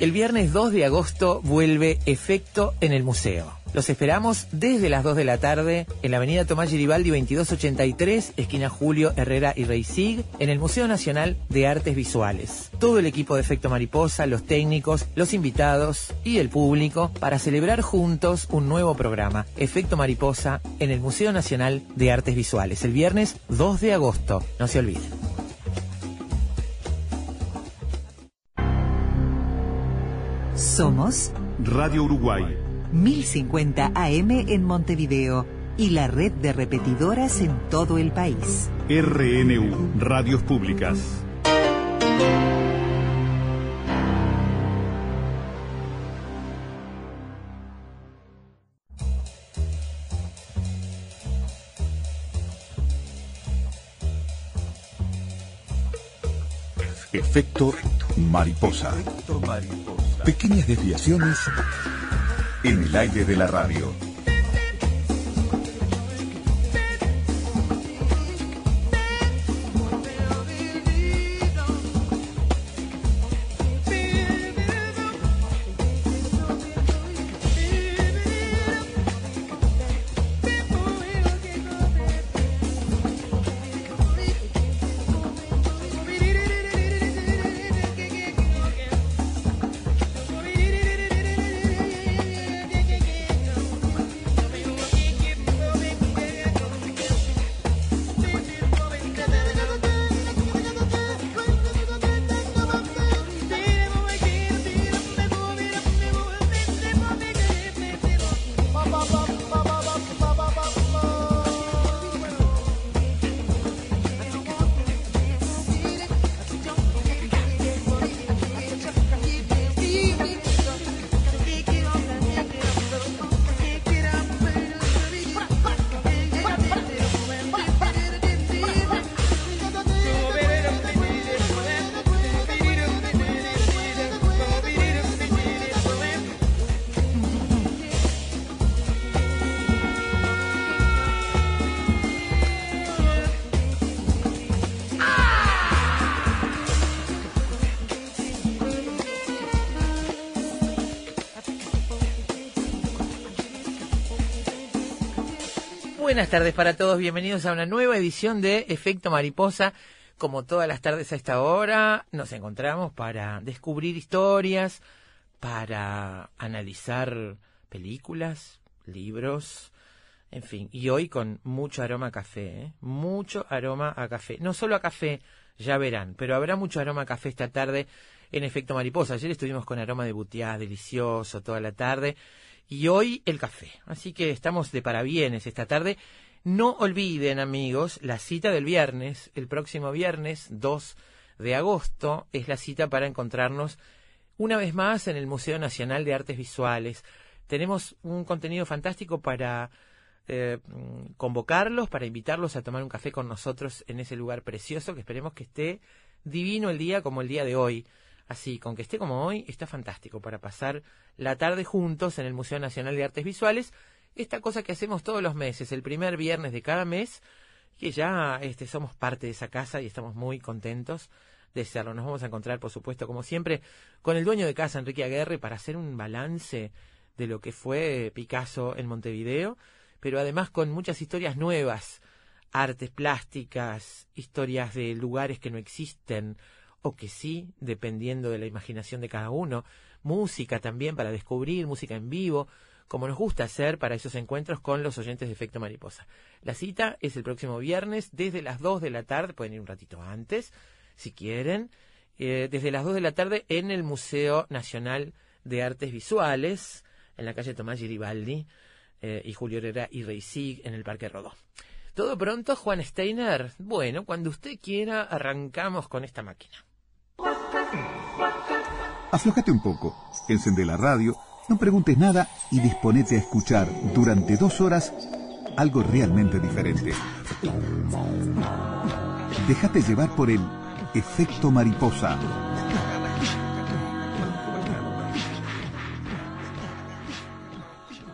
El viernes 2 de agosto vuelve Efecto en el Museo. Los esperamos desde las 2 de la tarde en la avenida Tomás Giribaldi 2283, esquina Julio Herrera y Reisig, en el Museo Nacional de Artes Visuales. Todo el equipo de Efecto Mariposa, los técnicos, los invitados y el público para celebrar juntos un nuevo programa, Efecto Mariposa, en el Museo Nacional de Artes Visuales, el viernes 2 de agosto. No se olviden. Somos Radio Uruguay 1050 AM en Montevideo y la red de repetidoras en todo el país. RNU Radios Públicas. Efecto mariposa. Pequeñas desviaciones en el aire de la radio. Buenas tardes para todos, bienvenidos a una nueva edición de Efecto Mariposa. Como todas las tardes a esta hora, nos encontramos para descubrir historias, para analizar películas, libros, en fin. Y hoy con mucho aroma a café, ¿eh? mucho aroma a café. No solo a café, ya verán, pero habrá mucho aroma a café esta tarde en Efecto Mariposa. Ayer estuvimos con aroma de butiá, delicioso, toda la tarde y hoy el café. Así que estamos de parabienes esta tarde. No olviden, amigos, la cita del viernes, el próximo viernes 2 de agosto, es la cita para encontrarnos una vez más en el Museo Nacional de Artes Visuales. Tenemos un contenido fantástico para eh, convocarlos, para invitarlos a tomar un café con nosotros en ese lugar precioso que esperemos que esté divino el día como el día de hoy. Así, con que esté como hoy, está fantástico para pasar la tarde juntos en el Museo Nacional de Artes Visuales. Esta cosa que hacemos todos los meses, el primer viernes de cada mes, que ya este, somos parte de esa casa y estamos muy contentos de serlo. Nos vamos a encontrar, por supuesto, como siempre, con el dueño de casa, Enrique Aguerre, para hacer un balance de lo que fue Picasso en Montevideo, pero además con muchas historias nuevas, artes plásticas, historias de lugares que no existen, o que sí, dependiendo de la imaginación de cada uno, música también para descubrir, música en vivo, como nos gusta hacer para esos encuentros con los oyentes de Efecto Mariposa. La cita es el próximo viernes desde las 2 de la tarde, pueden ir un ratito antes, si quieren, eh, desde las 2 de la tarde en el Museo Nacional de Artes Visuales, en la calle Tomás Giribaldi eh, y Julio Herrera y Reisig en el Parque Rodó. Todo pronto, Juan Steiner. Bueno, cuando usted quiera, arrancamos con esta máquina. Aflojate un poco, encende la radio, no preguntes nada y disponete a escuchar durante dos horas algo realmente diferente. Déjate llevar por el efecto mariposa.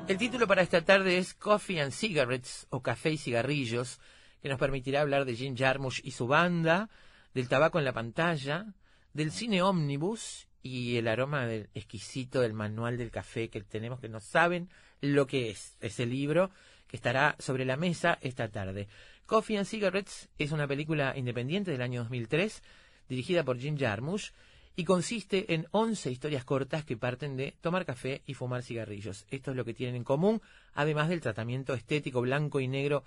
El título para esta tarde es Coffee and Cigarettes o Café y Cigarrillos, que nos permitirá hablar de Jim Jarmusch y su banda, del tabaco en la pantalla, del cine ómnibus y el aroma del exquisito del manual del café que tenemos que no saben lo que es ese libro que estará sobre la mesa esta tarde. Coffee and Cigarettes es una película independiente del año 2003 dirigida por Jim Jarmusch y consiste en 11 historias cortas que parten de tomar café y fumar cigarrillos. Esto es lo que tienen en común, además del tratamiento estético blanco y negro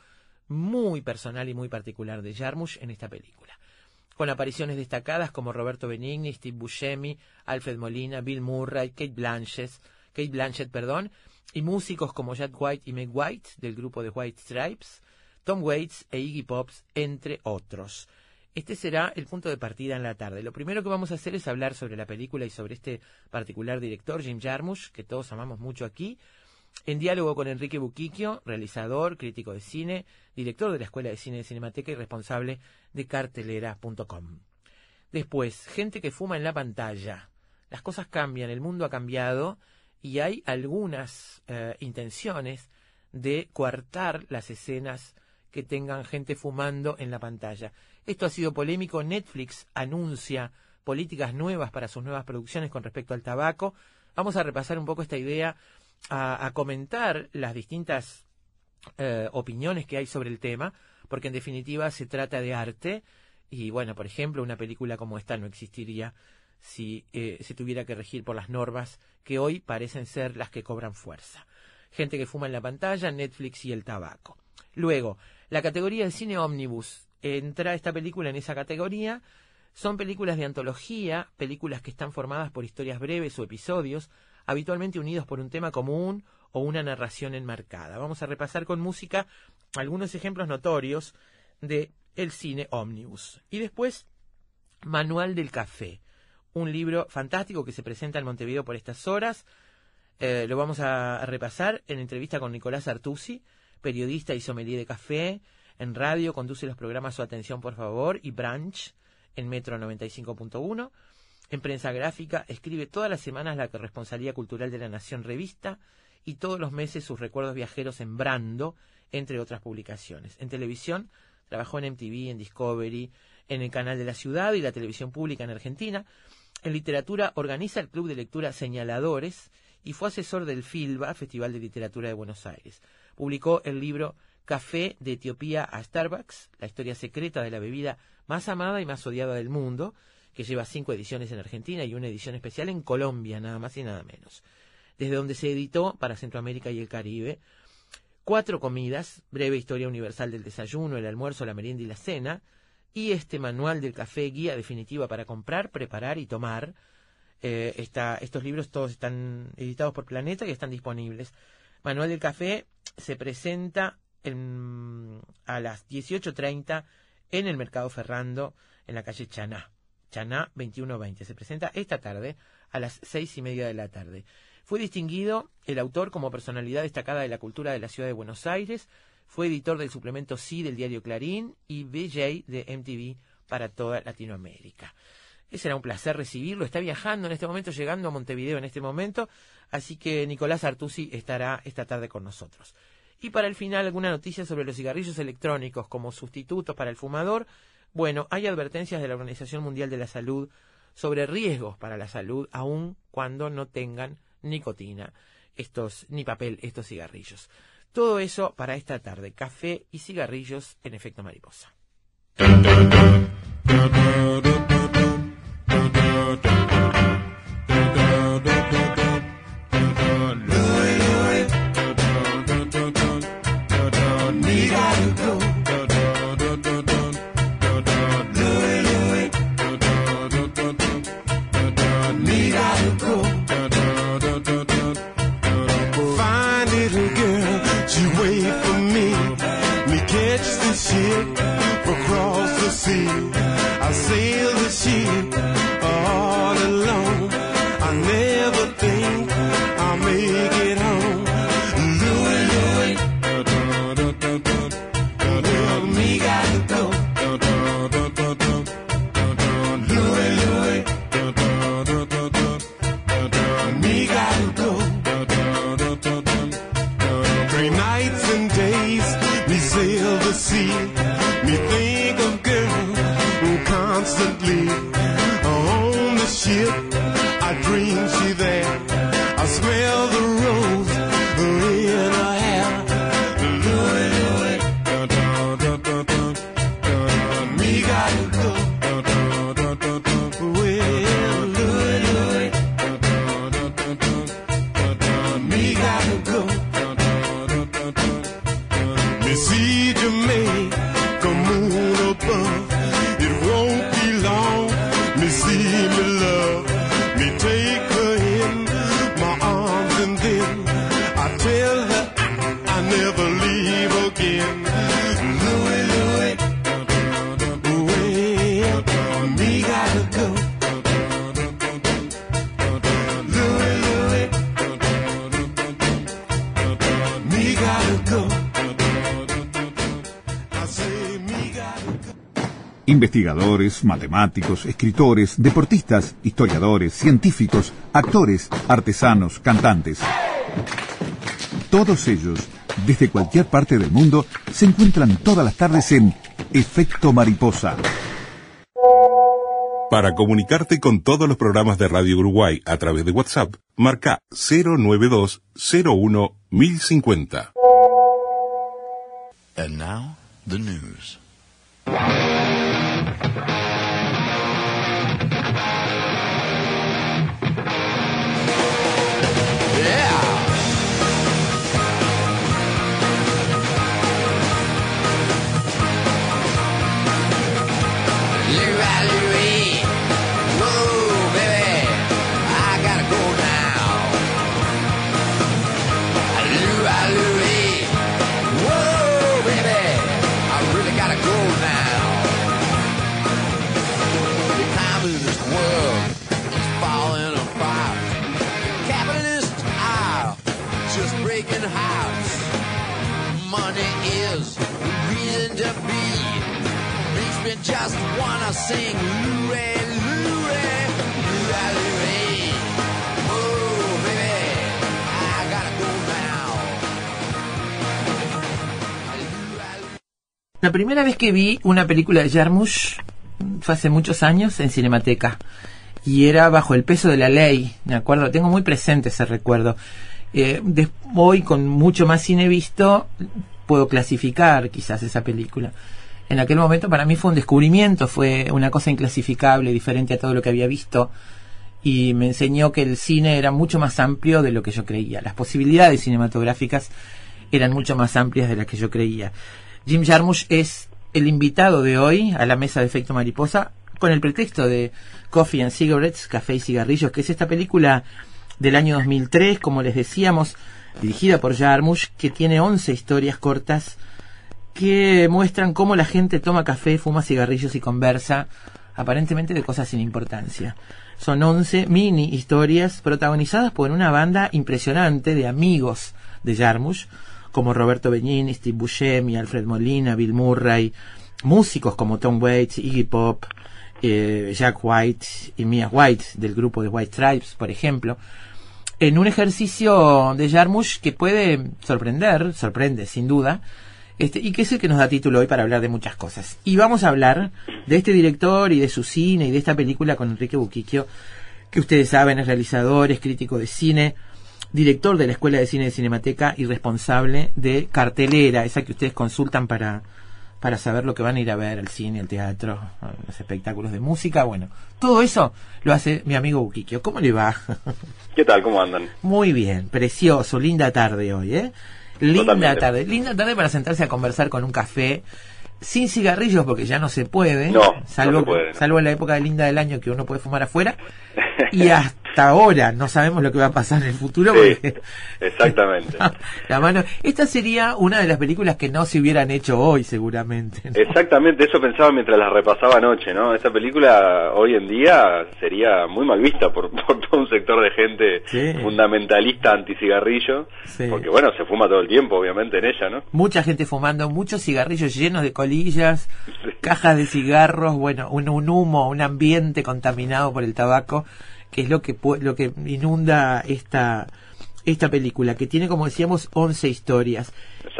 muy personal y muy particular de Jarmusch en esta película. Con apariciones destacadas como Roberto Benigni, Steve Buscemi, Alfred Molina, Bill Murray, Kate Blanchett, Kate Blanchett, perdón, y músicos como Jack White y Meg White del grupo de White Stripes, Tom Waits e Iggy Pops, entre otros. Este será el punto de partida en la tarde. Lo primero que vamos a hacer es hablar sobre la película y sobre este particular director, Jim Jarmusch, que todos amamos mucho aquí, en diálogo con Enrique Buquiquio, realizador, crítico de cine, director de la Escuela de Cine de Cinemateca y responsable de cartelera.com. Después, gente que fuma en la pantalla. Las cosas cambian, el mundo ha cambiado y hay algunas eh, intenciones de coartar las escenas que tengan gente fumando en la pantalla. Esto ha sido polémico. Netflix anuncia políticas nuevas para sus nuevas producciones con respecto al tabaco. Vamos a repasar un poco esta idea, a, comentar las distintas eh, opiniones que hay sobre el tema, porque en definitiva se trata de arte. Y bueno, por ejemplo, una película como esta no existiría si eh, se tuviera que regir por las normas que hoy parecen ser las que cobran fuerza. Gente que fuma en la pantalla, Netflix y el tabaco. Luego, la categoría de cine ómnibus. Entra esta película en esa categoría. Son películas de antología, películas que están formadas por historias breves o episodios, habitualmente unidos por un tema común o una narración enmarcada. Vamos a repasar con música algunos ejemplos notorios de el cine ómnibus. Y después, Manual del Café, un libro fantástico que se presenta en Montevideo por estas horas. Eh, lo vamos a repasar en entrevista con Nicolás Artusi, periodista y sommelier de café. En radio conduce los programas Su Atención, por favor y Branch en Metro 95.1. En prensa gráfica escribe todas las semanas la corresponsalía cultural de la Nación Revista y todos los meses sus recuerdos viajeros en Brando, entre otras publicaciones. En televisión trabajó en MTV, en Discovery, en el canal de la ciudad y la televisión pública en Argentina. En literatura organiza el Club de Lectura Señaladores y fue asesor del FILBA, Festival de Literatura de Buenos Aires publicó el libro Café de Etiopía a Starbucks, la historia secreta de la bebida más amada y más odiada del mundo, que lleva cinco ediciones en Argentina y una edición especial en Colombia, nada más y nada menos. Desde donde se editó para Centroamérica y el Caribe, cuatro comidas, breve historia universal del desayuno, el almuerzo, la merienda y la cena, y este manual del café, guía definitiva para comprar, preparar y tomar. Eh, estos libros todos están editados por Planeta y están disponibles. Manual del Café se presenta a las 18.30 en el Mercado Ferrando, en la calle Chaná. Chaná 2120. Se presenta esta tarde a las seis y media de la tarde. Fue distinguido el autor como personalidad destacada de la cultura de la ciudad de Buenos Aires. Fue editor del suplemento Sí del diario Clarín y BJ de MTV para toda Latinoamérica. Será un placer recibirlo. Está viajando en este momento, llegando a Montevideo en este momento. Así que Nicolás Artusi estará esta tarde con nosotros. Y para el final, alguna noticia sobre los cigarrillos electrónicos como sustitutos para el fumador. Bueno, hay advertencias de la Organización Mundial de la Salud sobre riesgos para la salud, aun cuando no tengan nicotina, estos, ni papel, estos cigarrillos. Todo eso para esta tarde. Café y cigarrillos en efecto mariposa. Me think of girl who constantly Investigadores, matemáticos, escritores, deportistas, historiadores, científicos, actores, artesanos, cantantes. Todos ellos, desde cualquier parte del mundo, se encuentran todas las tardes en Efecto Mariposa. Para comunicarte con todos los programas de Radio Uruguay a través de WhatsApp, marca 092 01 1050. And now, the news. Louie, La primera vez que vi una película de Jarmusch fue hace muchos años en Cinemateca y era bajo el peso de la ley, me acuerdo, tengo muy presente ese recuerdo. Eh, hoy con mucho más cine visto puedo clasificar quizás esa película. En aquel momento para mí fue un descubrimiento, fue una cosa inclasificable, diferente a todo lo que había visto y me enseñó que el cine era mucho más amplio de lo que yo creía. Las posibilidades cinematográficas eran mucho más amplias de las que yo creía. Jim Jarmusch es el invitado de hoy a la mesa de efecto mariposa con el pretexto de Coffee and Cigarettes, Café y Cigarrillos, que es esta película del año 2003, como les decíamos, dirigida por Jarmusch, que tiene 11 historias cortas que muestran cómo la gente toma café, fuma cigarrillos y conversa, aparentemente de cosas sin importancia. Son 11 mini historias protagonizadas por una banda impresionante de amigos de Jarmusch, como Roberto Benigni, Steve Buscemi, Alfred Molina, Bill Murray, músicos como Tom Waits, Iggy Pop, eh, Jack White y Mia White del grupo de White Stripes, por ejemplo, en un ejercicio de Jarmusch que puede sorprender, sorprende sin duda, este, y que es el que nos da título hoy para hablar de muchas cosas. Y vamos a hablar de este director y de su cine y de esta película con Enrique Buquiquio, que ustedes saben es realizador, es crítico de cine, director de la Escuela de Cine de Cinemateca y responsable de Cartelera, esa que ustedes consultan para, para saber lo que van a ir a ver, al cine, al teatro, los espectáculos de música. Bueno, todo eso lo hace mi amigo Buquiquio. ¿Cómo le va? ¿Qué tal? ¿Cómo andan? Muy bien, precioso, linda tarde hoy, ¿eh? Linda Totalmente. tarde, linda tarde para sentarse a conversar con un café sin cigarrillos porque ya no se puede, No, no salvo, se puede, no. salvo en la época linda del año que uno puede fumar afuera y hasta ahora no sabemos lo que va a pasar en el futuro Sí, porque exactamente. la mano esta sería una de las películas que no se hubieran hecho hoy seguramente ¿no? Exactamente, eso pensaba mientras la repasaba anoche, ¿no? Esta película hoy en día sería muy mal vista por, por todo un sector de gente Sí. fundamentalista anticigarrillo, Sí. porque bueno, se fuma todo el tiempo, obviamente, en ella, ¿no? mucha gente fumando, muchos cigarrillos llenos de colillas, cajas de cigarros, bueno, un, un humo, un ambiente contaminado por el tabaco, que es lo que lo que inunda esta esta película, que tiene, como decíamos, 11 historias.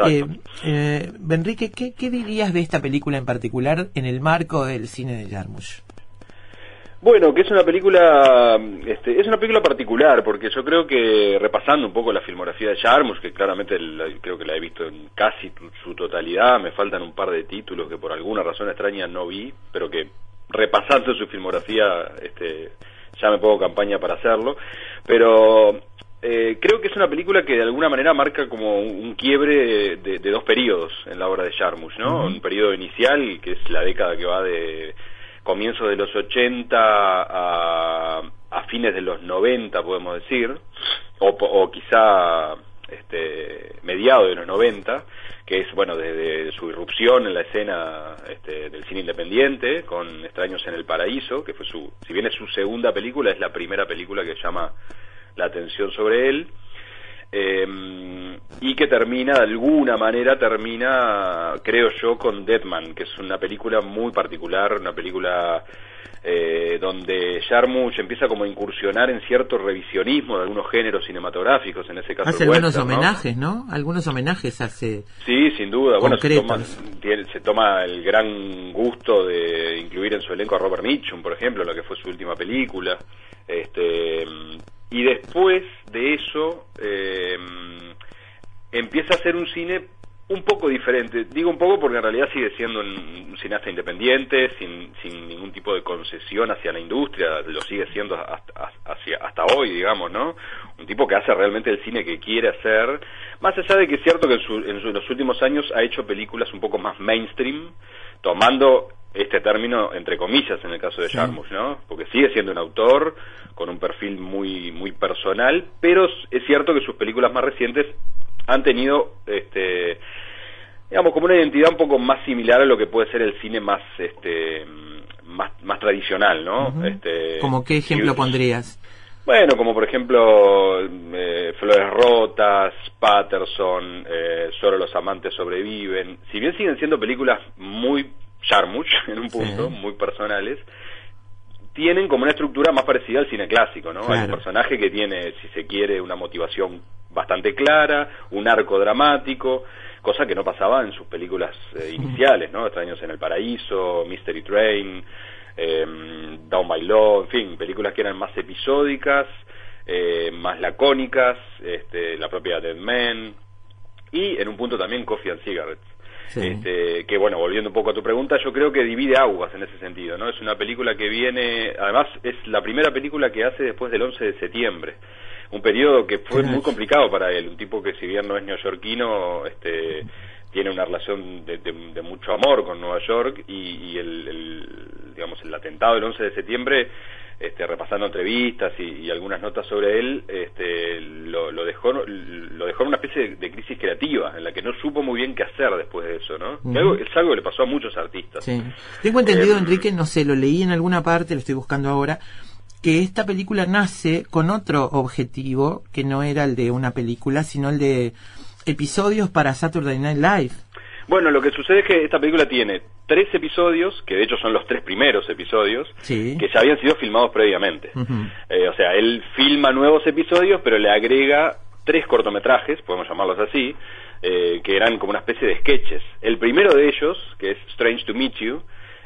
Eh, eh, Enrique, ¿qué, ¿qué dirías de esta película en particular en el marco del cine de Jarmusch? Bueno, que es una película, este, es una película particular, porque yo creo que repasando un poco la filmografía de Jarmusch, que claramente la- creo que la he visto en casi tu- su totalidad, me faltan un par de títulos que por alguna razón extraña no vi, pero que repasando su filmografía, este, ya me pongo campaña para hacerlo, pero eh, creo que es una película que de alguna manera marca como un, un quiebre de, de dos periodos en la obra de Jarmusch, ¿no? Un periodo inicial, que es la década que va de comienzos de los 80 a, a fines de los 90, podemos decir, o, o quizá este, mediados de los 90, que es, bueno, desde su irrupción en la escena este, del cine independiente, con Extraños en el Paraíso, que fue su, si bien es su segunda película, es la primera película que llama la atención sobre él, eh, y que termina, de alguna manera, termina, creo yo, con Deadman, que es una película muy particular, una película eh, donde Jarmusch empieza como a incursionar en cierto revisionismo de algunos géneros cinematográficos, en ese caso Hace algunos homenajes, ¿no? Algunos homenajes hace... Sí, sin duda. Bueno, se toma, tiene- se toma el gran gusto de incluir en su elenco a Robert Mitchum, por ejemplo, lo que fue su última película. Este, y después de eso, eh, empieza a hacer un cine un poco diferente. Digo un poco porque en realidad sigue siendo un, cineasta independiente, sin, sin ningún tipo de concesión hacia la industria, lo sigue siendo hasta, hoy, digamos, ¿no? Un tipo que hace realmente el cine que quiere hacer, más allá de que es cierto que en, su- en su- los últimos años ha hecho películas un poco más mainstream, tomando este término entre comillas en el caso de Jarmusch, ¿no? Porque sigue siendo un autor con un perfil muy muy personal, pero es cierto que sus películas más recientes han tenido este digamos como una identidad un poco más similar a lo que puede ser el cine más este más, más tradicional, ¿no? Ujú. este, ¿Como qué ejemplo y- pondrías? bueno, como por ejemplo eh, Flores Rotas, Patterson, eh, Solo los amantes sobreviven. Si bien siguen siendo películas muy Jarmusch en un punto, Sí. muy personales, tienen como una estructura más parecida al cine clásico, ¿no? Hay un Claro. personaje que tiene, si se quiere, una motivación bastante clara, un arco dramático, cosa que no pasaba en sus películas eh, iniciales, ¿no? Extraños en el Paraíso, Mystery Train, eh, Down by Law, en fin, películas que eran más episódicas, eh, más lacónicas, este, la propia Dead Man, y en un punto también Coffee and Cigarettes. Sí. Este, que bueno, volviendo un poco a tu pregunta, yo creo que divide aguas en ese sentido, ¿no? Es una película que viene, además es la primera película que hace después del 11 de septiembre, un periodo que fue muy complicado para él, un tipo que si bien no es neoyorquino, este, tiene una relación de, de- de mucho amor con Nueva York y, y el, el, digamos, el atentado del 11 de septiembre, este, repasando entrevistas y, y algunas notas sobre él, este, lo, lo dejó lo dejó en una especie de, de crisis creativa en la que no supo muy bien qué hacer después de eso, ¿no? Que Ujú. algo- es algo que le pasó a muchos artistas. Sí. Tengo entendido, Eh, Enrique, no sé, lo leí en alguna parte, lo estoy buscando ahora, que esta película nace con otro objetivo que no era el de una película, sino el de episodios para Saturday Night Live. Bueno, lo que sucede es que esta película tiene tres episodios, que de hecho son los tres primeros episodios, Sí. que ya habían sido filmados previamente. Eh, o sea, él filma nuevos episodios, pero le agrega tres cortometrajes, podemos llamarlos así, eh, que eran como una especie de sketches. El primero de ellos, que es Strange to Meet You,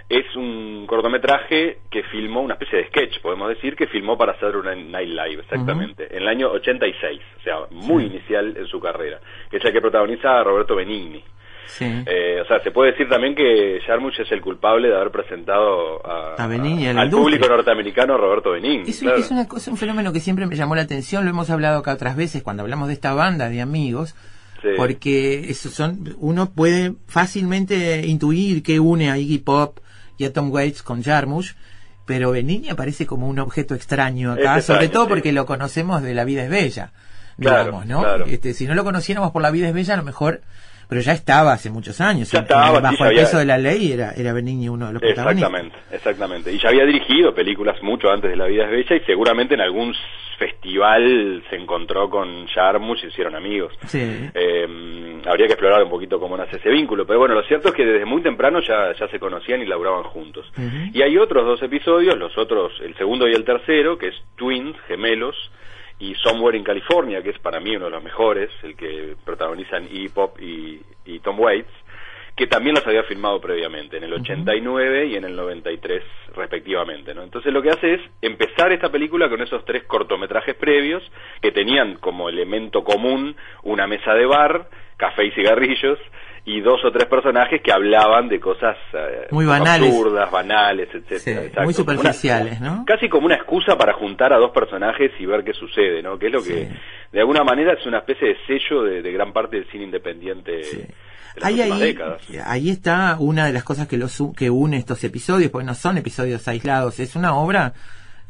es un cortometraje que filmó, una especie de sketch, podemos decir, que filmó para hacer una Night Live, exactamente, en el año 86, o sea, muy inicial en su carrera, que es el que protagoniza a Roberto Benigni. Sí. Eh, o sea, se puede decir también que Jarmusch es el culpable de haber presentado a, A Benigni, a la al industria. público norteamericano a Roberto Benigni. Es, claro. es una cosa, un fenómeno que siempre me llamó la atención, lo hemos hablado acá otras veces cuando hablamos de esta banda de amigos, Sí. porque eso son, uno puede fácilmente intuir que une a Iggy Pop y a Tom Waits con Jarmusch, pero Benigni aparece como un objeto extraño acá, Es sobre extraño, todo sí. porque lo conocemos de La vida es bella, Claro, digamos, ¿no? claro. Este, si no lo conociéramos por La vida es bella, a lo mejor, pero ya estaba hace muchos años, Ya estaba, bajo el había- peso de la ley era, era Benigni uno de los protagonistas. Exactamente, exactamente. Y ya había dirigido películas mucho antes de La vida es bella y seguramente en algún festival se encontró con Jarmusch y se hicieron amigos. Sí. Eh, habría que explorar un poquito cómo nace ese vínculo, pero bueno, lo cierto es que desde muy temprano ya, ya se conocían y laburaban juntos. Y hay otros dos episodios, los otros, el segundo y el tercero, que es Twins, Gemelos, y Somewhere in California, que es para mí uno de los mejores, el que protagonizan Iggy Pop y, y Tom Waits, que también las había filmado previamente, en el 89 y en el 93 respectivamente. ¿no? Entonces lo que hace es empezar esta película con esos tres cortometrajes previos que tenían como elemento común una mesa de bar, café y cigarrillos, y dos o tres personajes que hablaban de cosas eh, Muy banales. absurdas, banales, etcétera. Sí, muy una- superficiales, ¿no? Casi como una excusa para juntar a dos personajes y ver qué sucede, ¿no? Que es lo que, Sí. de alguna manera, es una especie de sello de, de gran parte del cine independiente Sí. de las Ahí, últimas ahí, décadas. ahí está una de las cosas que, los, que une estos episodios, porque no son episodios aislados, es una obra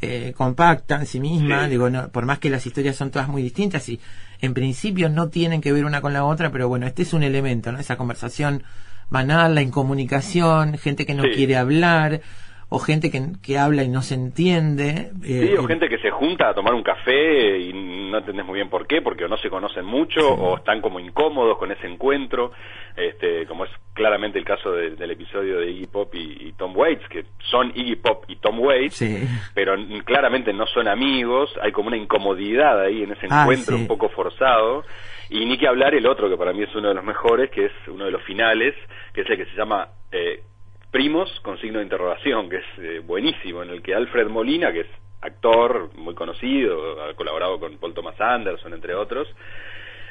eh, compacta en sí misma, digo, no- por más que las historias son todas muy distintas y en principio no tienen que ver una con la otra, pero bueno, este es un elemento, ¿no? Esa conversación banal, la incomunicación, gente que no Sí. quiere hablar, o gente que, que habla y no se entiende. Sí, eh, o gente que se junta a tomar un café y no entendés muy bien por qué, porque o no se conocen mucho o están como incómodos con ese encuentro, este, como es claramente el caso de- del episodio de Iggy Pop y, y Tom Waits, que son Iggy Pop y Tom Waits, Sí. pero claramente no son amigos, hay como una incomodidad ahí en ese Ah, encuentro sí. un poco forzado, y ni que hablar el otro que para mí es uno de los mejores, que es uno de los finales, que es el que se llama... Eh, Primos con signo de interrogación, que es eh, buenísimo, en el que Alfred Molina, que es actor muy conocido, ha colaborado con Paul Thomas Anderson, entre otros,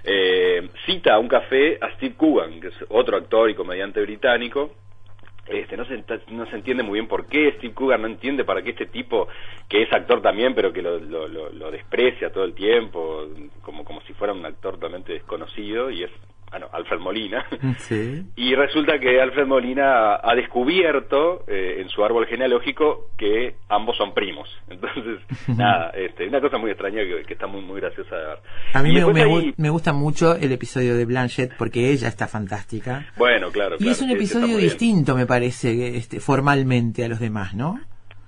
eh, cita a un café a Steve Coogan, que es otro actor y comediante británico. Este, no, se, no se entiende muy bien por qué Steve Coogan no entiende para qué este tipo, que es actor también, pero que lo, lo, lo- lo desprecia todo el tiempo, como, como si fuera un actor totalmente desconocido, y es, bueno, Alfred Molina. Sí. Y resulta que Alfred Molina ha descubierto eh, en su árbol genealógico que ambos son primos. Entonces, nada, este, una cosa muy extraña que, que está muy muy graciosa de ver. A mí me, gusta mucho el episodio de Blanchett porque ella está fantástica. Bueno, claro. Y claro, es un sí, está episodio distinto, me parece, este, formalmente a los demás, ¿no?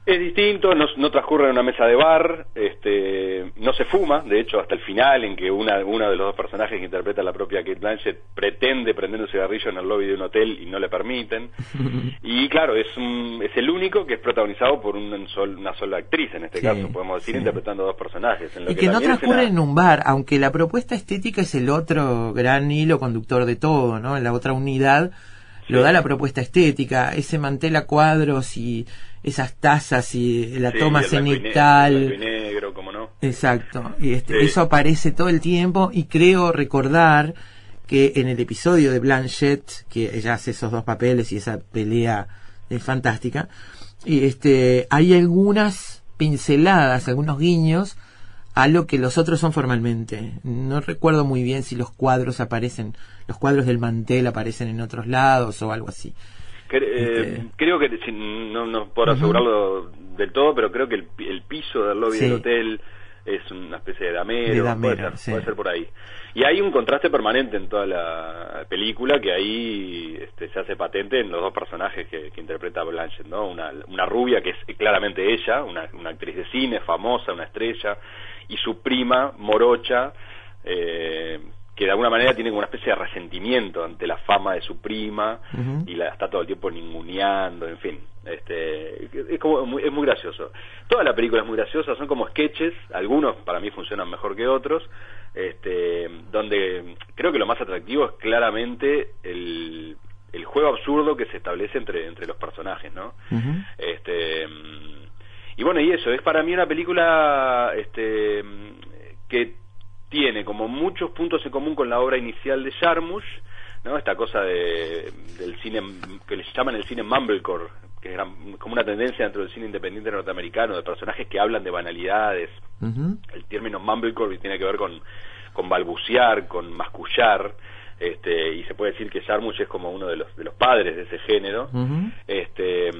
Es distinto, no, no transcurre en una mesa de bar, este, no se fuma, de hecho hasta el final en que una, uno de los dos personajes que interpreta la propia Kate Blanchett pretende prender un cigarrillo en el lobby de un hotel y no le permiten. Y claro, es, un, es el único que es protagonizado por un sol- una sola actriz en este Sí, caso, podemos decir, sí. interpretando a dos personajes. En lo Y que no transcurre en un bar, aunque la propuesta estética es el otro gran hilo conductor de todo, ¿no? En la otra unidad lo da la propuesta estética, ese mantel a cuadros y esas tazas y la Sí, toma y cenital. y negro, cómo no. Exacto, y este, Sí. eso aparece todo el tiempo y creo recordar que en el episodio de Blanchett, que ella hace esos dos papeles y esa pelea es fantástica, y este, hay algunas pinceladas, algunos guiños a lo que los otros son formalmente. No recuerdo muy bien si los cuadros aparecen, los cuadros del mantel aparecen en otros lados o algo así. Eh, Este- Creo que, no, no puedo Ujú. asegurarlo del todo, pero creo que el, el piso del lobby Sí. del hotel es una especie de damero, De damero, puede, ser, sí. puede ser por ahí. Y hay un contraste permanente en toda la película que ahí este, se hace patente en los dos personajes que, que interpreta Blanchett, ¿no? Una, una rubia que es claramente ella, una, una actriz de cine famosa, una estrella, y su prima morocha, eh, que de alguna manera tiene como una especie de resentimiento ante la fama de su prima y la está todo el tiempo ninguneando, en fin. Este, es como muy, es muy gracioso. Toda la película es muy graciosa, son como sketches, algunos para mí funcionan mejor que otros, este, donde creo que lo más atractivo es claramente el, el juego absurdo que se establece entre, entre los personajes, ¿no? Este, y bueno, y eso, es para mí una película este, que tiene como muchos puntos en común con la obra inicial de Jarmusch, ¿no? Esta cosa de, del cine, que les llaman el cine mumblecore, que era como una tendencia dentro del cine independiente norteamericano, de personajes que hablan de banalidades. El término mumblecore tiene que ver con, con balbucear, con mascullar, este, y se puede decir que Jarmusch es como uno de los, de los padres de ese género. Este,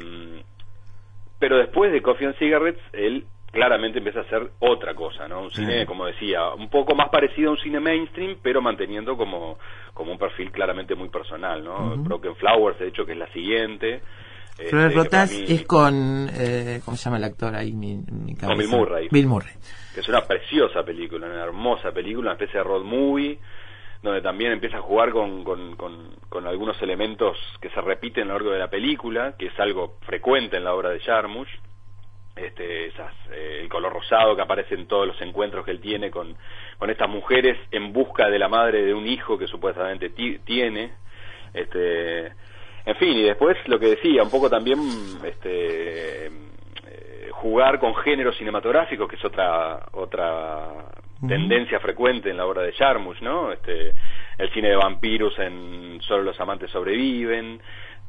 pero después de Coffee and Cigarettes, él claramente empieza a hacer otra cosa, ¿no? Un cine, como decía, un poco más parecido a un cine mainstream, pero manteniendo como, como un perfil claramente muy personal, ¿no? Broken Flowers, de hecho, que es la siguiente. este, Flores para Rotas mí- es con, eh, ¿cómo se llama el actor ahí? Mi, mi Con Bill? Murray. Bill Murray. que es una preciosa película, una hermosa película, una especie de road movie, donde también empieza a jugar con, con, con, con algunos elementos que se repiten a lo largo de la película, que es algo frecuente en la obra de Jarmusch, este, esas, eh, el color rosado que aparece en todos los encuentros que él tiene con, con estas mujeres en busca de la madre de un hijo que supuestamente ti- tiene, este, En fin, y después lo que decía, un poco también este, eh, jugar con géneros cinematográficos, que es otra otra tendencia frecuente en la obra de Jarmusch, ¿no? Este, el cine de vampiros en Solo los amantes sobreviven,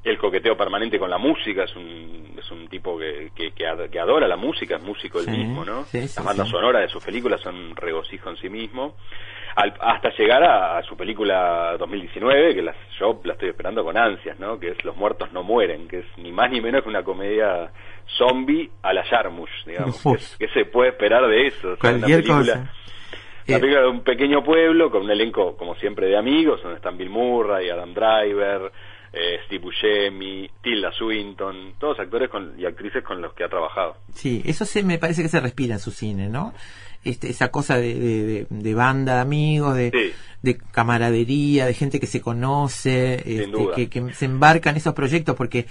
el coqueteo permanente con la música, es un, es un tipo que, que, que ad- que adora la música, es músico él Sí, mismo, ¿no? sí, sí, Las bandas sonoras de sus películas son regocijo en sí mismo. Al- hasta llegar a, a su película 2019, que las, yo la estoy esperando con ansias, ¿no? Que es Los muertos no mueren, que es ni más ni menos que una comedia zombie a la Jarmusch, digamos. ¿Qué, se puede esperar de eso? O sea, Cualquier película- cosa. Una Eh, película de un pequeño pueblo con un elenco, como siempre, de amigos, donde están Bill Murray, Adam Driver, eh, Steve Buscemi, Tilda Swinton, todos actores con- y actrices con los que ha trabajado. Sí, eso se me parece que se respira en su cine, ¿no? Este, esa cosa de, de, banda de amigos, de, Sí. de camaradería, de gente que se conoce, este, que, que se embarca en esos proyectos, porque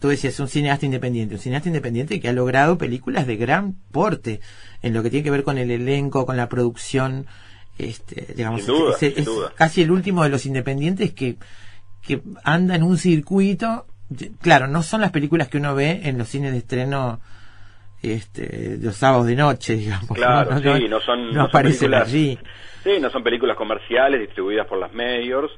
tú decías, es un cineasta independiente, un cineasta independiente que ha logrado películas de gran porte en lo que tiene que ver con el elenco, con la producción, este, digamos, Sin duda, es, es- sin es duda. casi el último de los independientes que, que anda en un circuito. Claro, no son las películas que uno ve en los cines de estreno este, los sábados de noche, digamos. Claro, no, sí, no son, no no son aparecen películas, allí. Sí, no son películas comerciales distribuidas por las majors.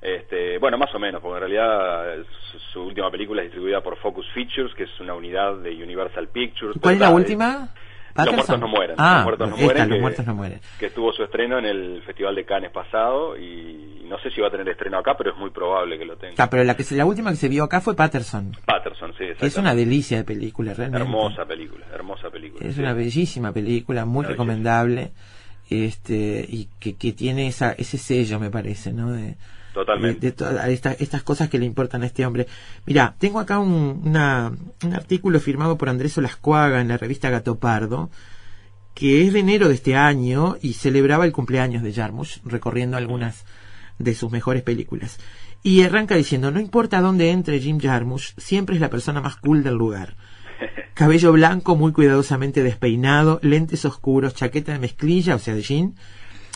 Este, bueno, más o menos, porque en realidad su, su última película es distribuida por Focus Features, que es una unidad de Universal Pictures. ¿Cuál es la última? Los muertos no mueren. Ah, los muertos no esta, mueren. Los que- muertos no mueren. Que tuvo su estreno en el Festival de Cannes pasado y no sé si va a tener estreno acá, pero es muy probable que lo tenga. Ah, pero la, que se, la última que se vio acá fue Patterson. Patterson, sí, es una delicia de película, realmente. hermosa película, hermosa película. Es sí. una bellísima película, muy Una recomendable. Este, y que, que tiene esa, ese sello, me parece, ¿no? De, Totalmente. de, de todas estas, estas cosas que le importan a este hombre. Mira, tengo acá un, una- un artículo firmado por Andrés Olascuaga en la revista Gato Pardo, que es de enero de este año y celebraba el cumpleaños de Jarmusch, recorriendo algunas de sus mejores películas. Y arranca diciendo, no importa dónde entre Jim Jarmusch, siempre es la persona más cool del lugar. Cabello blanco muy cuidadosamente despeinado, lentes oscuros, chaqueta de mezclilla, o sea de jean,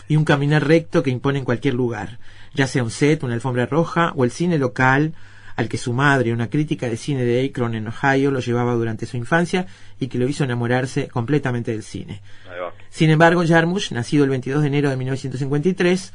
y un caminar recto que impone en cualquier lugar, ya sea un set, una alfombra roja o el cine local al que su madre, una crítica de cine de Akron en Ohio, lo llevaba durante su infancia y que lo hizo enamorarse completamente del cine. Sin embargo, Jarmusch, nacido el 22 de enero de 1953,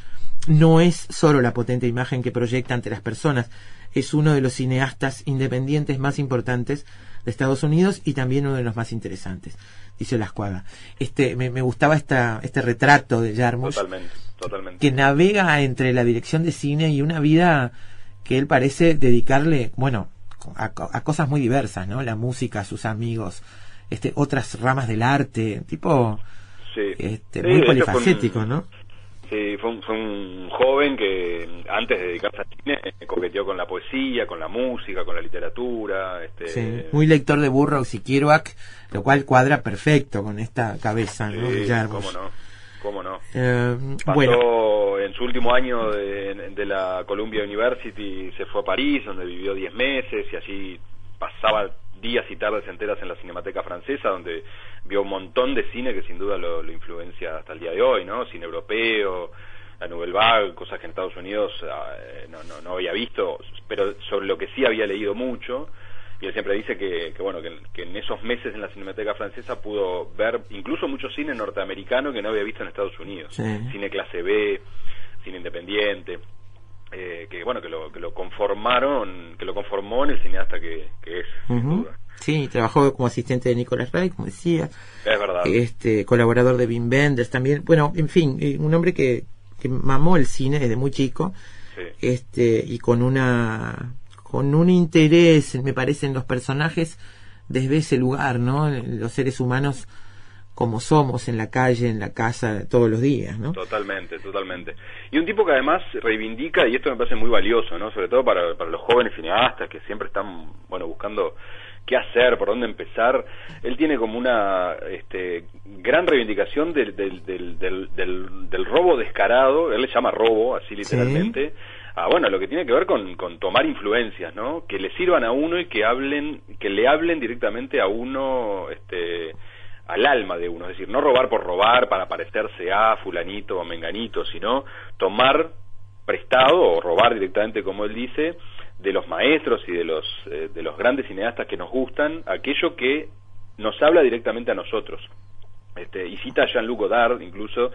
no es solo la potente imagen que proyecta ante las personas, es uno de los cineastas independientes más importantes de Estados Unidos y también uno de los más interesantes, dice Lascuaga. Este, me, me gustaba esta, este retrato de Jarmusch Totalmente, totalmente. que navega entre la dirección de cine y una vida que él parece dedicarle, bueno, a, a cosas muy diversas, ¿no? La música, sus amigos, este, otras ramas del arte, tipo, Sí. este, Sí, muy polifacético, ¿no? Sí, fue un, fue un joven que antes de dedicarse al cine eh, coqueteó con la poesía, con la música, con la literatura. Este, Sí, muy lector de Burroughs y Kerouac, lo cual cuadra perfecto con esta cabeza, ¿no? sí, cómo no, cómo no. Eh, Pasó bueno, en su último año de, de la Columbia University, se fue a París, donde vivió 10 meses y allí pasaba días y tardes enteras en la Cinemateca Francesa, donde vio un montón de cine que sin duda lo, lo influencia hasta el día de hoy, ¿no? Cine europeo, la Nouvelle Vague, cosas que en Estados Unidos eh, no, no, no había visto, pero sobre lo que sí había leído mucho. Y él siempre dice que, que bueno que, que en esos meses en la Cinemateca Francesa pudo ver incluso mucho cine norteamericano que no había visto en Estados Unidos Sí. cine clase B, cine independiente, eh, que bueno que lo que lo conformaron, que lo conformó en el cineasta que, que es, sin duda. Sí, trabajó como asistente de Nicolas Ray, como decía, Es verdad. este colaborador de Wim Wenders también bueno en fin eh, un hombre que, que mamó el cine desde muy chico Sí. este y con una con un interés me parece en los personajes desde ese lugar no los seres humanos como somos en la calle en la casa todos los días no Totalmente, totalmente. Y un tipo que además reivindica, y esto me parece muy valioso, ¿no? Sobre todo para, para los jóvenes cineastas que siempre están, bueno, buscando qué hacer, por dónde empezar. Él tiene como una este, gran reivindicación del, del, del, del, del- del robo descarado, él le llama robo, así literalmente, a, bueno, lo que tiene que ver con, con tomar influencias, ¿no? Que le sirvan a uno y que hablen, que le hablen directamente a uno, este al alma de uno, es decir, no robar por robar para parecerse a fulanito o menganito, sino tomar prestado o robar directamente, como él dice, de los maestros y de los, eh, de los grandes cineastas que nos gustan, aquello que nos habla directamente a nosotros. Este, y cita a Jean-Luc Godard incluso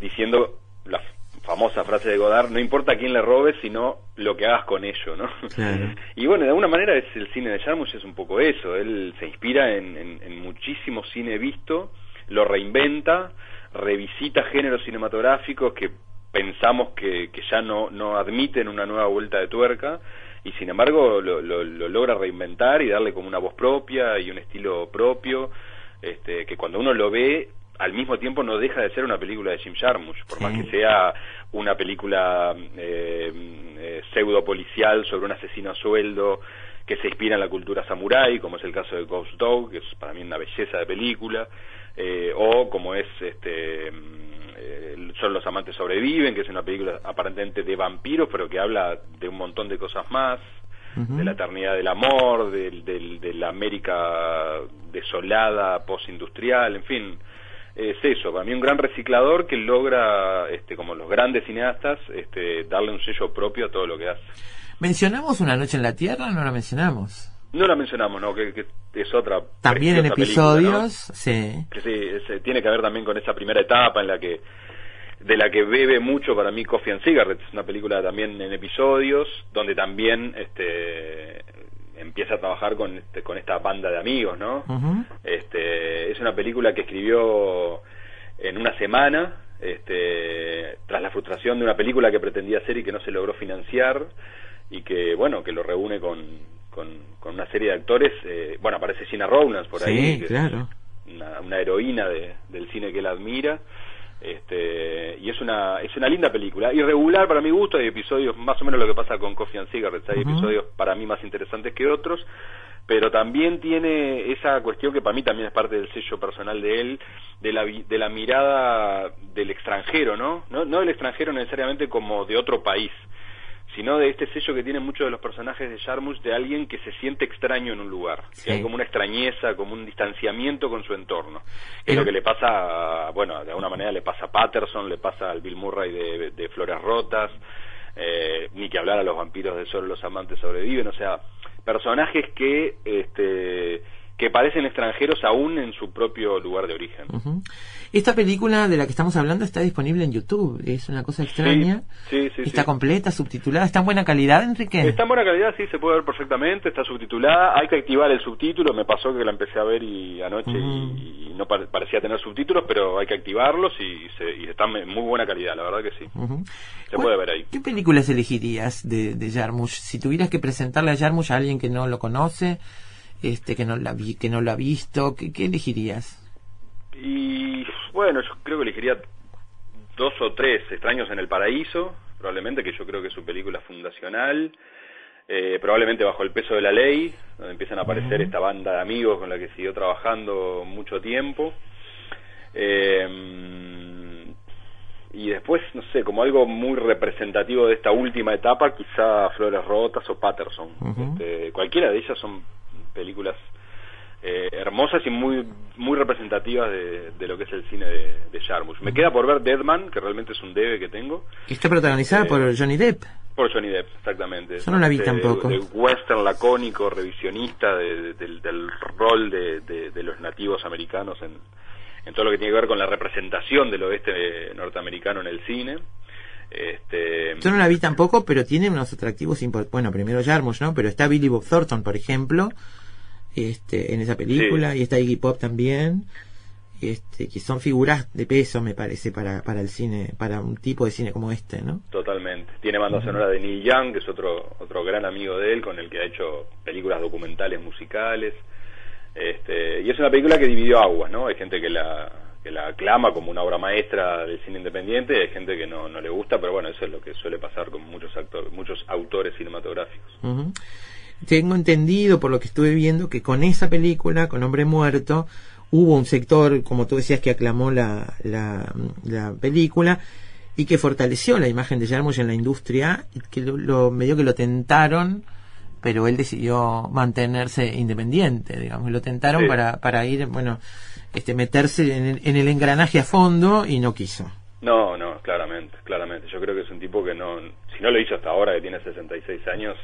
diciendo la famosa frase de Godard, no importa a quién le robes, sino lo que hagas con ello, ¿no? Claro. Y bueno, de alguna manera es el cine de Jarmusch es un poco eso, él se inspira en, en- en muchísimo cine visto, lo reinventa, revisita géneros cinematográficos que pensamos que, que ya no, no admiten una nueva vuelta de tuerca, y sin embargo lo, lo- lo logra reinventar y darle como una voz propia y un estilo propio, este, que cuando uno lo ve al mismo tiempo no deja de ser una película de Jim Jarmusch, por Sí. más que sea una película eh, eh, pseudo policial sobre un asesino a sueldo que se inspira en la cultura samurái, como es el caso de Ghost Dog, que es para mí una belleza de película, eh, o como es este eh, Son los amantes sobreviven, que es una película aparentemente de vampiros, pero que habla de un montón de cosas más, de la eternidad del amor, del, del- de la América desolada, postindustrial, en fin, es eso, para mí un gran reciclador que logra, este, como los grandes cineastas, este, darle un sello propio a todo lo que hace. ¿Mencionamos Una Noche en la Tierra? No la mencionamos. No la mencionamos, ¿no? Que, que es otra. También en preciosa película, ¿no? episodios, sí. que sí, es- tiene que ver también con esa primera etapa en la que de la que bebe mucho para mí Coffee and Cigarettes, una película también en episodios donde también este empieza a trabajar con este, con esta banda de amigos, ¿no? Este es una película que escribió en una semana este tras la frustración de una película que pretendía hacer y que no se logró financiar y que bueno que lo reúne con con, con una serie de actores eh, bueno aparece Gina Rowlands por ahí que es una, una heroína de- del cine que él admira. Este y es una es una linda película. Irregular para mi gusto hay episodios más o menos lo que pasa con Coffee and Cigarettes hay episodios para mí más interesantes que otros pero también tiene esa cuestión que para mí también es parte del sello personal de él de la de la mirada del extranjero no no no del extranjero necesariamente como de otro país sino de este sello que tienen muchos de los personajes de Jarmusch de alguien que se siente extraño en un lugar, Sí. que hay como una extrañeza, como un distanciamiento con su entorno. Que es lo que le pasa, bueno, de alguna manera le pasa a Patterson, le pasa al Bill Murray de, de Flores Rotas, eh, ni que hablar a los vampiros de Solo los amantes sobreviven, o sea, personajes que, este, que parecen extranjeros aún en su propio lugar de origen. Esta película de la que estamos hablando está disponible en YouTube. Es una cosa extraña. Sí, sí, está sí. completa, subtitulada. ¿Está en buena calidad, Enrique? Está en buena calidad, sí, se puede ver perfectamente, está subtitulada, hay que activar el subtítulo, me pasó que la empecé a ver y anoche y, y no pare- parecía tener subtítulos, pero hay que activarlos y, se, y está en muy buena calidad, la verdad que sí. Se ¿Cuál- puede ver ahí. ¿Qué películas elegirías de, de Jarmusch? Si tuvieras que presentarle a Jarmusch a alguien que no lo conoce, este que no la vi, que no lo ha visto, ¿qué, qué elegirías? Y bueno, yo creo que elegiría dos o tres extraños en el paraíso, probablemente, que yo creo que es su película fundacional. Eh, probablemente bajo el peso de la ley, donde empiezan a aparecer esta banda de amigos con la que siguió trabajando mucho tiempo. Eh, y después, no sé, como algo muy representativo de esta última etapa, quizá Flores Rotas o Patterson. Este, cualquiera de ellas son películas eh, hermosas y muy muy representativas de, de lo que es el cine de, de Jarmusch. Me queda por ver Deadman, que realmente es un debe que tengo, Está protagonizada Eh, por Johnny Depp. por Johnny Depp, exactamente. Yo no la vi Este, tampoco. De, western lacónico, revisionista de- de- del, del rol de, los nativos americanos en, en todo lo que tiene que ver con la representación del oeste norteamericano en el cine. Este, Yo no la vi tampoco, pero tiene unos atractivos importantes. Bueno, primero Jarmusch, ¿no? Pero está Billy Bob Thornton, por ejemplo, este, en esa película, Sí. y está Iggy Pop también, este, que son figuras de peso, me parece, para, para el cine, para un tipo de cine como este, ¿no? Totalmente. Tiene banda sonora de Neil Young, que es otro otro gran amigo de él, con el que ha hecho películas documentales musicales. Este, y es una película que dividió aguas, ¿no? Hay gente que la que la aclama como una obra maestra del cine independiente y hay gente que no, no le gusta, pero bueno, eso es lo que suele pasar con muchos actores, muchos autores cinematográficos. Tengo entendido, por lo que estuve viendo, que con esa película, con Hombre Muerto, hubo un sector, como tú decías, que aclamó la, la, la película y que fortaleció la imagen de Jarmusch en la industria, y que lo, lo- medio que lo tentaron, pero él decidió mantenerse independiente, digamos, lo tentaron Sí. para, para ir, bueno, este, meterse en el, en el engranaje a fondo y no quiso. No, no, claramente, claramente. Yo creo que es un tipo que no, si no lo hizo hasta ahora, que tiene 66 años,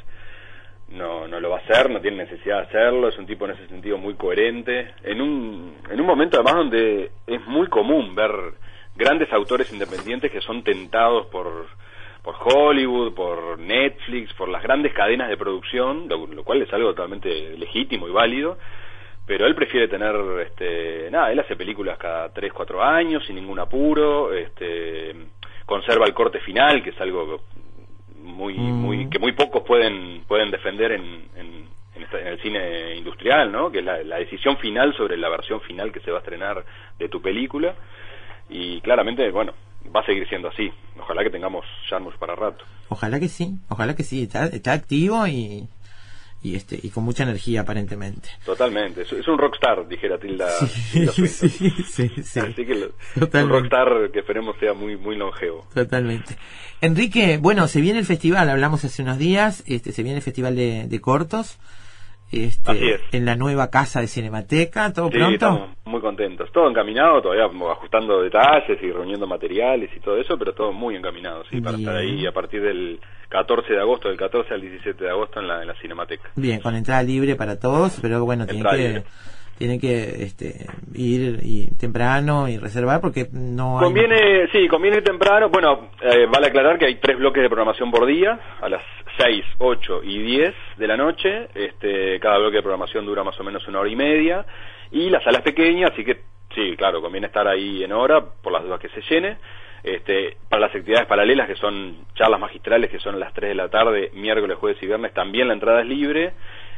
no, no lo va a hacer, no tiene necesidad de hacerlo, es un tipo en ese sentido muy coherente, en un, en un momento además donde es muy común ver grandes autores independientes que son tentados por, por Hollywood, por Netflix, por las grandes cadenas de producción, lo, lo cual es algo totalmente legítimo y válido, pero él prefiere tener, este, nada, él hace películas cada 3, 4 años sin ningún apuro, este, conserva el corte final, que es algo muy, muy, que muy pocos pueden, pueden defender en, en, en esta- en el cine industrial, ¿no? Que es la, la decisión final sobre la versión final que se va a estrenar de tu película, y claramente, bueno, va a seguir siendo así. Ojalá que tengamos Jarmusch para rato. Ojalá que sí, ojalá que sí. Está, está activo y, y este y con mucha energía aparentemente. Totalmente, es, es un rockstar, dijera Tilda. Sí, Tilda sí, sí, sí. Así que lo- un rockstar que esperemos sea muy muy longevo. Totalmente. Enrique, bueno, se viene el festival, hablamos hace unos días, este, se viene el festival de, de cortos, este, Así es. en la nueva casa de Cinemateca, todo Sí, pronto. estamos muy contentos. Todo encaminado, todavía ajustando detalles y reuniendo materiales y todo eso, pero todo muy encaminado, sí, para estar ahí a partir del 14 de agosto, del 14 al 17 de agosto en la, en la Cinemateca. Bien, con entrada libre para todos, pero bueno, tienen Entrada que, libre. tienen que este, ir y temprano y reservar porque no hay... Conviene, sí, conviene ir temprano. Bueno, eh, vale aclarar que hay tres bloques de programación por día, a las 6, 8 y 10 de la noche. Este, cada bloque de programación dura más o menos una hora y media. Y la sala es pequeña, así que sí, claro, conviene estar ahí en hora por las dudas que se llene. Este, para las actividades paralelas, que son charlas magistrales, que son a las 3 de la tarde, miércoles, jueves y viernes, también la entrada es libre.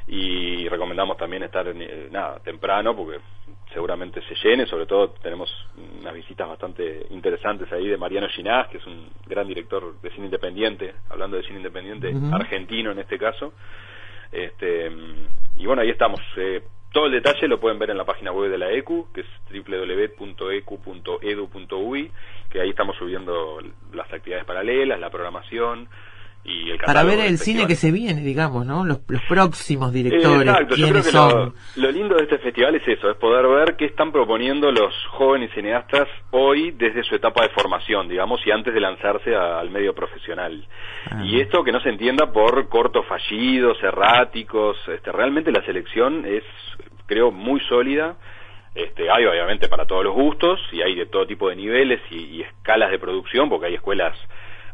Y recomendamos también estar eh, nada, temprano, porque seguramente se llene, sobre todo tenemos unas visitas bastante interesantes ahí de Mariano Ginás, que es un gran director de cine independiente, hablando de cine independiente argentino en este caso. Este, y bueno, ahí estamos. Eh, todo el detalle lo pueden ver en la página web de la ECU, que es www.ecu.edu.uy, que ahí estamos subiendo las actividades paralelas, la programación y el Para ver el cine festival. que se viene, digamos, ¿no? Los, los próximos Eh, directores, Exacto, yo creo quiénes que son. lo, lo lindo de este festival es eso, es poder ver qué están proponiendo los jóvenes cineastas hoy desde su etapa de formación, digamos, y antes de lanzarse a- al medio profesional. Ah. Y esto que no se entienda por cortos fallidos, erráticos, este, realmente la selección es, creo, muy sólida. Este, hay obviamente para todos los gustos y hay de todo tipo de niveles y, y escalas de producción, porque hay escuelas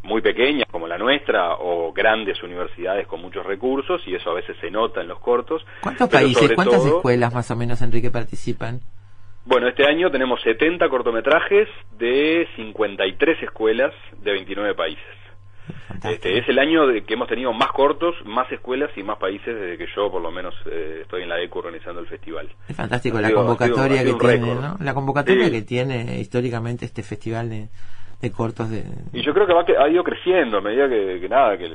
muy pequeñas como la nuestra o grandes universidades con muchos recursos y eso a veces se nota en los cortos. ¿Cuántos países, cuántas todo- escuelas más o menos, Enrique, participan? Bueno, este año tenemos 70 cortometrajes de 53 escuelas de 29 países. Este, es el año de que hemos tenido más cortos, más escuelas y más países desde que yo por lo menos eh, estoy en la ECU organizando el festival. Es fantástico Ha la sido- convocatoria sido- que tiene. ¿no? La convocatoria Sí. que tiene históricamente este festival de, de cortos de... Y yo creo que va, que- ha ido creciendo a medida que, que nada, que,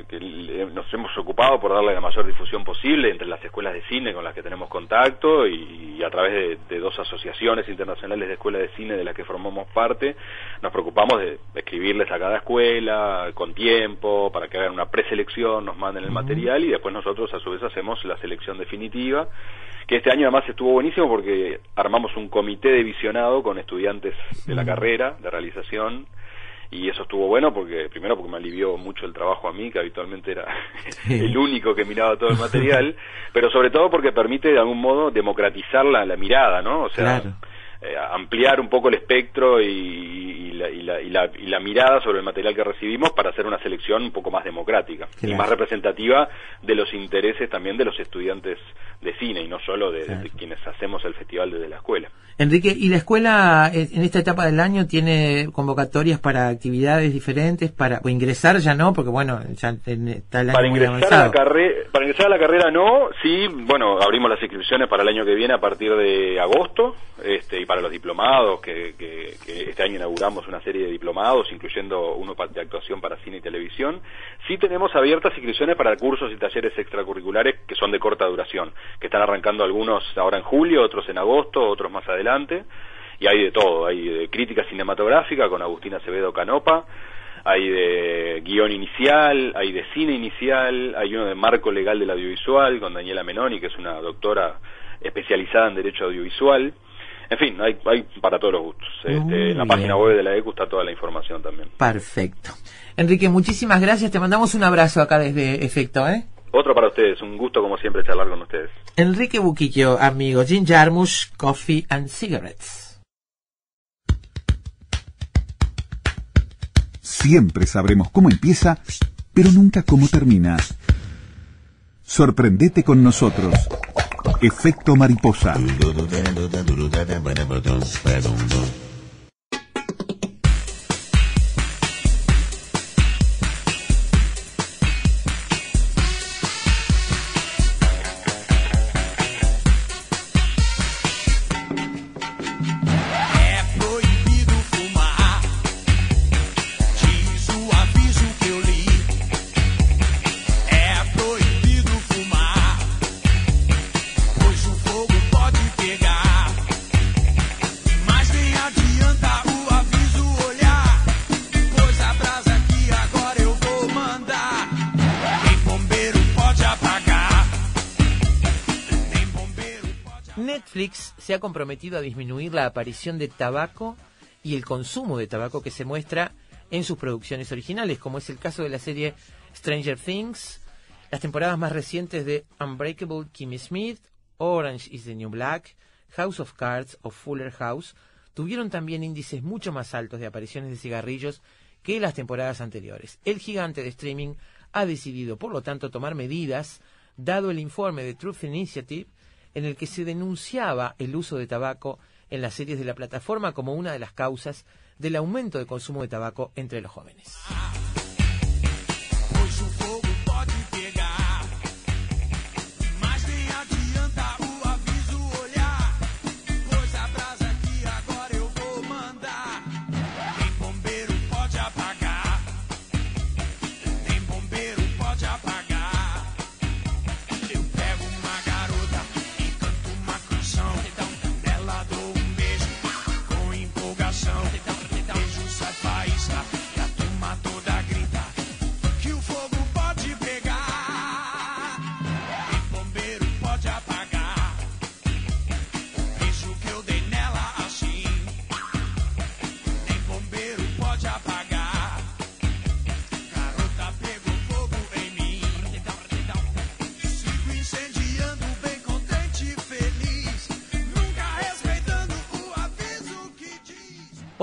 nos hemos ocupado por darle la mayor difusión posible entre las escuelas de cine con las que tenemos contacto y, a través de, de dos asociaciones internacionales de escuelas de cine de las que formamos parte, nos preocupamos de, de escribirles a cada escuela con tiempo para que hagan una preselección, nos manden el material y después nosotros a su vez hacemos la selección definitiva que este año además estuvo buenísimo porque armamos un comité de visionado con estudiantes de la carrera de realización y eso estuvo bueno porque primero porque me alivió mucho el trabajo a mí que habitualmente era el único que miraba todo el material pero sobre todo porque permite de algún modo democratizar la, la mirada no o sea Claro. Eh, ampliar un poco el espectro y, y la, y la- y la- y la mirada sobre el material que recibimos para hacer una selección un poco más democrática y más representativa de los intereses también de los estudiantes de cine y no solo de, quienes hacemos el festival desde la escuela. Enrique, ¿y la escuela en esta etapa del año tiene convocatorias para actividades diferentes? para O ingresar ya no, porque bueno, ya está el año Para muy ingresar, a la para ingresar a la carrera no, sí, bueno, abrimos las inscripciones para el año que viene a partir de agosto, este, y para los diplomados, que, este año inauguramos una serie de diplomados, incluyendo uno de actuación para cine y televisión. Sí tenemos abiertas inscripciones para cursos y talleres extracurriculares que son de corta duración, que están arrancando algunos ahora en julio, otros en agosto, otros más adelante, y hay de todo, hay de crítica cinematográfica con Agustina Acevedo Canopa, hay de guion inicial, hay de cine inicial, hay uno de marco legal del audiovisual con Daniela Menoni, que es una doctora especializada en derecho audiovisual. En fin, hay, hay para todos los gustos. Este, en la página web de la ECU está toda la información también. Perfecto. Enrique, muchísimas gracias. Te mandamos un abrazo acá desde Efecto, ¿eh? Otro para ustedes, un gusto como siempre charlar con ustedes. Enrique Buquillo, amigo, Jim Jarmusch, Coffee and Cigarettes. Siempre sabremos cómo empieza, pero nunca cómo termina. Sorprendete con nosotros. Efecto mariposa. Ha comprometido a disminuir la aparición de tabaco y el consumo de tabaco que se muestra en sus producciones originales, como es el caso de la serie Stranger Things, las temporadas más recientes de Unbreakable Kimmy Smith, Orange is the New Black, House of Cards o Fuller House, tuvieron también índices mucho más altos de apariciones de cigarrillos que las temporadas anteriores. El gigante de streaming ha decidido, por lo tanto, tomar medidas, dado el informe de Truth Initiative, en el que se denunciaba el uso de tabaco en las series de la plataforma como una de las causas del aumento de consumo de tabaco entre los jóvenes.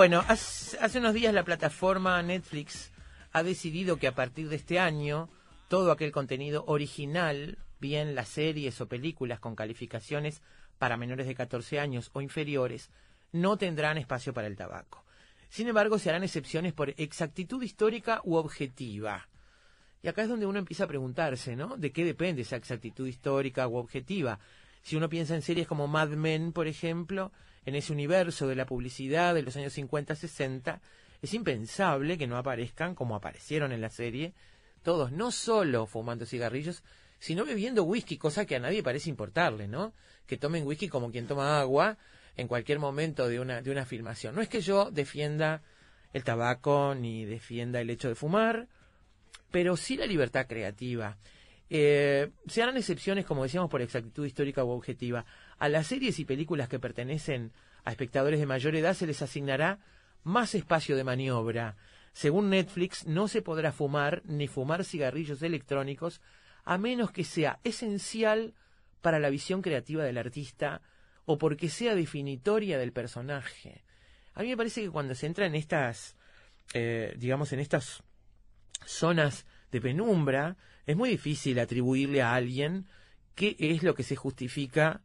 Bueno, hace, hace unos días la plataforma Netflix ha decidido que a partir de este año todo aquel contenido original, bien las series o películas con calificaciones para menores de 14 años o inferiores, no tendrán espacio para el tabaco. Sin embargo, se harán excepciones por exactitud histórica u objetiva. Y acá es donde uno empieza a preguntarse, ¿no? ¿De qué depende esa exactitud histórica u objetiva? Si uno piensa en series como Mad Men, por ejemplo, en ese universo de la publicidad de los años 50-60, es impensable que no aparezcan, como aparecieron en la serie, todos no solo fumando cigarrillos, sino bebiendo whisky, cosa que a nadie parece importarle, ¿no? Que tomen whisky como quien toma agua en cualquier momento de una, de una filmación. No es que yo defienda el tabaco ni defienda el hecho de fumar, pero sí la libertad creativa. Eh, se harán excepciones, como decíamos, por exactitud histórica u objetiva. A las series y películas que pertenecen a espectadores de mayor edad se les asignará más espacio de maniobra. Según Netflix, no se podrá fumar ni fumar cigarrillos electrónicos a menos que sea esencial para la visión creativa del artista o porque sea definitoria del personaje. A mí me parece que cuando se entra en estas, eh, digamos, en estas zonas de penumbra, es muy difícil atribuirle a alguien qué es lo que se justifica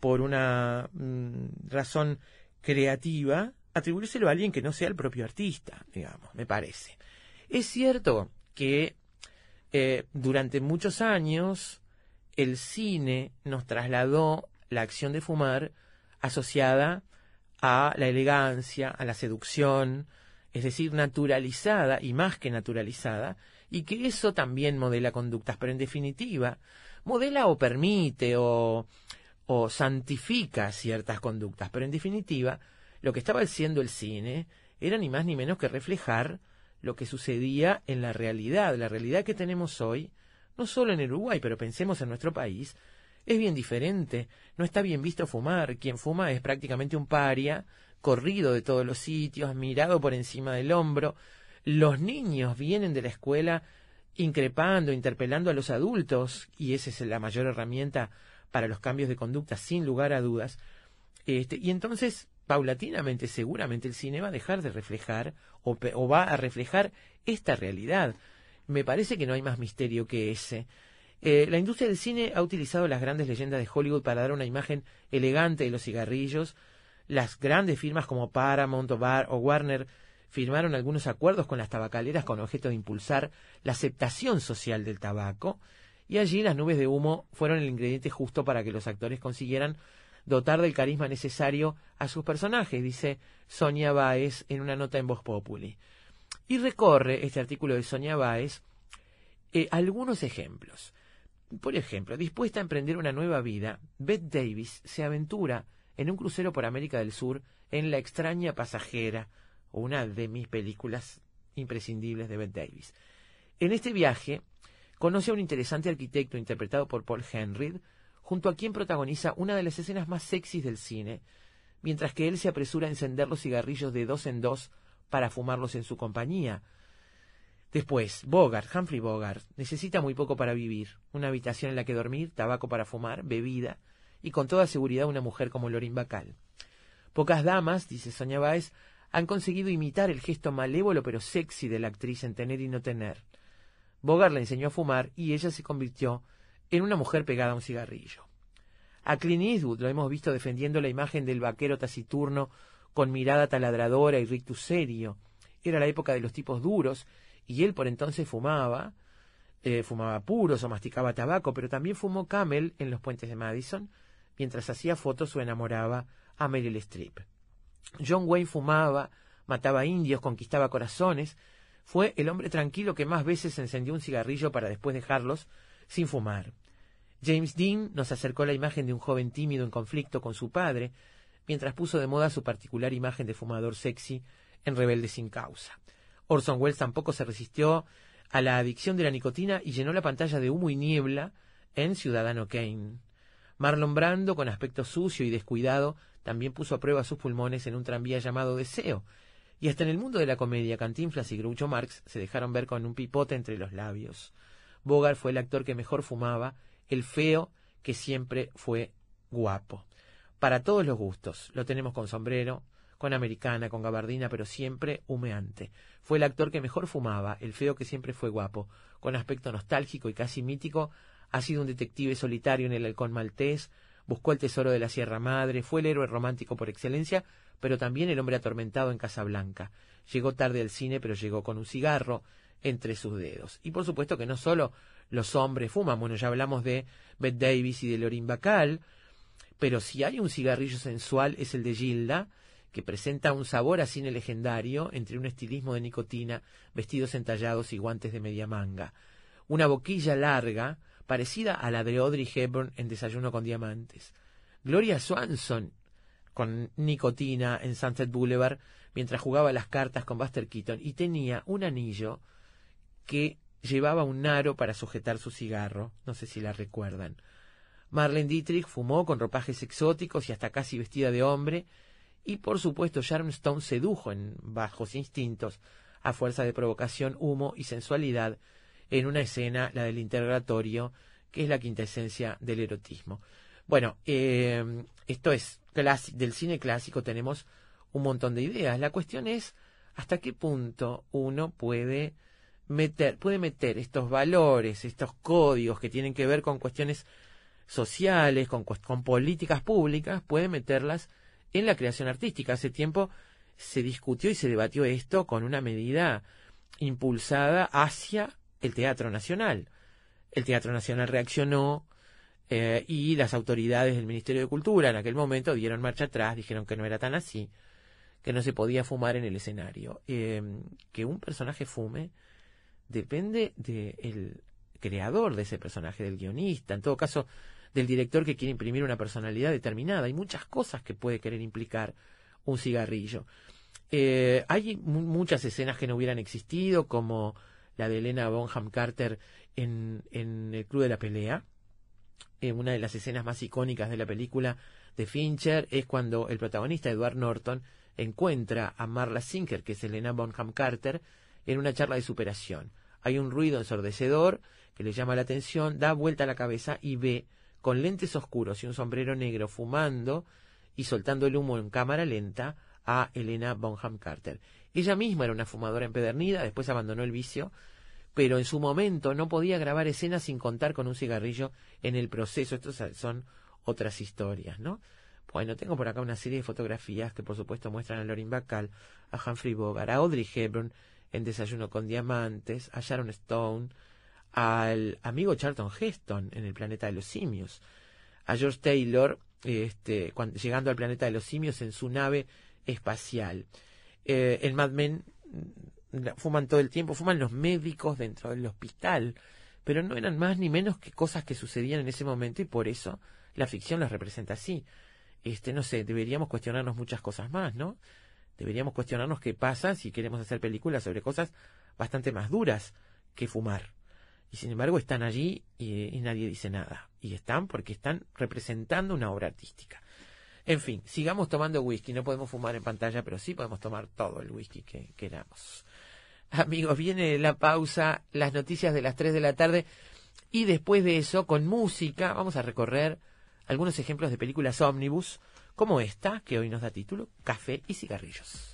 por una mm, razón creativa, atribuírselo a alguien que no sea el propio artista, digamos, me parece. Es cierto que eh, durante muchos años el cine nos trasladó la acción de fumar asociada a la elegancia, a la seducción, es decir, naturalizada y más que naturalizada, y que eso también modela conductas, pero en definitiva, modela o permite o, o santifica ciertas conductas, pero en definitiva, lo que estaba haciendo el cine era ni más ni menos que reflejar lo que sucedía en la realidad, la realidad que tenemos hoy, no solo en Uruguay, pero pensemos en nuestro país, es bien diferente, no está bien visto fumar, quien fuma es prácticamente un paria, corrido de todos los sitios, mirado por encima del hombro, los niños vienen de la escuela increpando, interpelando a los adultos, y esa es la mayor herramienta para los cambios de conducta, sin lugar a dudas. Este, y entonces, paulatinamente, seguramente el cine va a dejar de reflejar o, va a reflejar esta realidad. Me parece que no hay más misterio que ese. Eh, la industria del cine ha utilizado las grandes leyendas de Hollywood para dar una imagen elegante de los cigarrillos. Las grandes firmas como Paramount o, Bar- o Warner firmaron algunos acuerdos con las tabacaleras con objeto de impulsar la aceptación social del tabaco. Y allí las nubes de humo fueron el ingrediente justo para que los actores consiguieran dotar del carisma necesario a sus personajes, dice Sonia Baez en una nota en Voz Populi. Y recorre este artículo de Sonia Baez eh, algunos ejemplos. Por ejemplo, dispuesta a emprender una nueva vida, Bette Davis se aventura en un crucero por América del Sur en La extraña pasajera, una de mis películas imprescindibles de Bette Davis. En este viaje conoce a un interesante arquitecto interpretado por Paul Henry, junto a quien protagoniza una de las escenas más sexys del cine, mientras que él se apresura a encender los cigarrillos de dos en dos para fumarlos en su compañía. Después, Bogart, Humphrey Bogart, necesita muy poco para vivir, una habitación en la que dormir, tabaco para fumar, bebida, y con toda seguridad una mujer como Lorin Bacall. Pocas damas, dice Sonia Baez, han conseguido imitar el gesto malévolo pero sexy de la actriz en tener y no tener. Bogart le enseñó a fumar y ella se convirtió en una mujer pegada a un cigarrillo. A Clint Eastwood lo hemos visto defendiendo la imagen del vaquero taciturno con mirada taladradora y rictus serio. Era la época de los tipos duros y él por entonces fumaba, eh, fumaba puros o masticaba tabaco, pero también fumó camel en los puentes de Madison mientras hacía fotos o enamoraba a Meryl Streep. John Wayne fumaba, mataba indios, conquistaba corazones. Fue el hombre tranquilo que más veces encendió un cigarrillo para después dejarlos sin fumar. James Dean nos acercó la imagen de un joven tímido en conflicto con su padre, mientras puso de moda su particular imagen de fumador sexy en Rebelde sin causa. Orson Welles tampoco se resistió a la adicción de la nicotina y llenó la pantalla de humo y niebla en Ciudadano Kane. Marlon Brando, con aspecto sucio y descuidado, también puso a prueba sus pulmones en un tranvía llamado Deseo. Y hasta en el mundo de la comedia, Cantinflas y Groucho Marx se dejaron ver con un pipote entre los labios. Bogart fue el actor que mejor fumaba, el feo que siempre fue guapo. Para todos los gustos, lo tenemos con sombrero, con americana, con gabardina, pero siempre humeante. Fue el actor que mejor fumaba, el feo que siempre fue guapo, con aspecto nostálgico y casi mítico, ha sido un detective solitario en el halcón maltés, buscó el tesoro de la Sierra Madre, fue el héroe romántico por excelencia, pero también el hombre atormentado en Casablanca. Llegó tarde al cine, pero llegó con un cigarro entre sus dedos. Y por supuesto que no solo los hombres fuman, bueno, ya hablamos de Bette Davis y de Lorin Bacall, pero si hay un cigarrillo sensual es el de Gilda, que presenta un sabor a cine legendario entre un estilismo de nicotina, vestidos entallados y guantes de media manga. Una boquilla larga, parecida a la de Audrey Hepburn en Desayuno con Diamantes. Gloria Swanson, con nicotina en Sunset Boulevard, mientras jugaba las cartas con Buster Keaton, y tenía un anillo que llevaba un aro para sujetar su cigarro, no sé si la recuerdan. Marlene Dietrich fumó con ropajes exóticos y hasta casi vestida de hombre, y por supuesto Sharon Stone sedujo en bajos instintos, a fuerza de provocación, humo y sensualidad, en una escena, la del integratorio, que es la quintesencia del erotismo. Bueno, eh, esto es del cine clásico tenemos un montón de ideas. La cuestión es hasta qué punto uno puede meter, puede meter estos valores, estos códigos que tienen que ver con cuestiones sociales, con políticas públicas, puede meterlas en la creación artística. Hace tiempo se discutió y se debatió esto con una medida impulsada hacia el Teatro Nacional. El Teatro Nacional reaccionó eh, y las autoridades del Ministerio de Cultura en aquel momento dieron marcha atrás, dijeron que no era tan así, que no se podía fumar en el escenario. Eh, que un personaje fume depende del creador de ese personaje, del guionista, en todo caso del director que quiere imprimir una personalidad determinada. Hay muchas cosas que puede querer implicar un cigarrillo. Eh, hay muchas escenas que no hubieran existido, como la de Elena Bonham Carter en, en el Club de la Pelea. Eh, una de las escenas más icónicas de la película de Fincher es cuando el protagonista, Edward Norton, encuentra a Marla Sinker, que es Elena Bonham Carter, en una charla de superación. hay un ruido ensordecedor que le llama la atención, da vuelta la cabeza y ve, con lentes oscuros y un sombrero negro, fumando y soltando el humo en cámara lenta, a Elena Bonham Carter. Ella misma era una fumadora empedernida, después abandonó el vicio, pero en su momento no podía grabar escenas sin contar con un cigarrillo en el proceso. Estos son otras historias, ¿no? Bueno, tengo por acá una serie de fotografías que por supuesto muestran a Lorin Bacall, a Humphrey Bogart, a Audrey Hepburn en Desayuno con Diamantes, a Sharon Stone, al amigo Charlton Heston en El Planeta de los Simios, a George Taylor este, cuando, llegando al Planeta de los Simios en su nave espacial. Eh, en Mad Men mm, fuman todo el tiempo, fuman los médicos dentro del hospital, pero no eran más ni menos que cosas que sucedían en ese momento y por eso la ficción las representa así. Este, no sé, deberíamos cuestionarnos muchas cosas más, ¿no? Deberíamos cuestionarnos qué pasa si queremos hacer películas sobre cosas bastante más duras que fumar. Y sin embargo están allí y, y nadie dice nada. Y están porque están representando una obra artística. En fin, sigamos tomando whisky. No podemos fumar en pantalla, pero sí podemos tomar todo el whisky que queramos. Amigos, viene la pausa, las noticias de las 3 de la tarde. Y después de eso, con música, vamos a recorrer algunos ejemplos de películas ómnibus, como esta, que hoy nos da título Café y cigarrillos.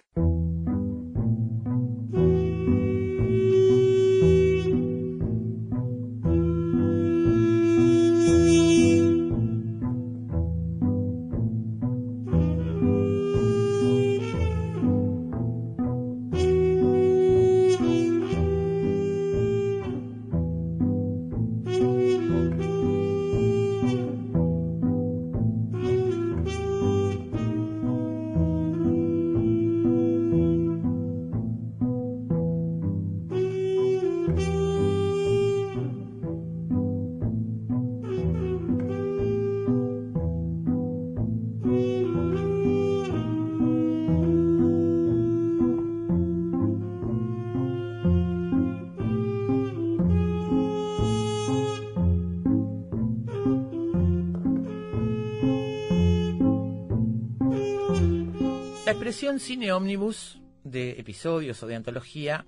Expresión cine ómnibus, de episodios o de antología,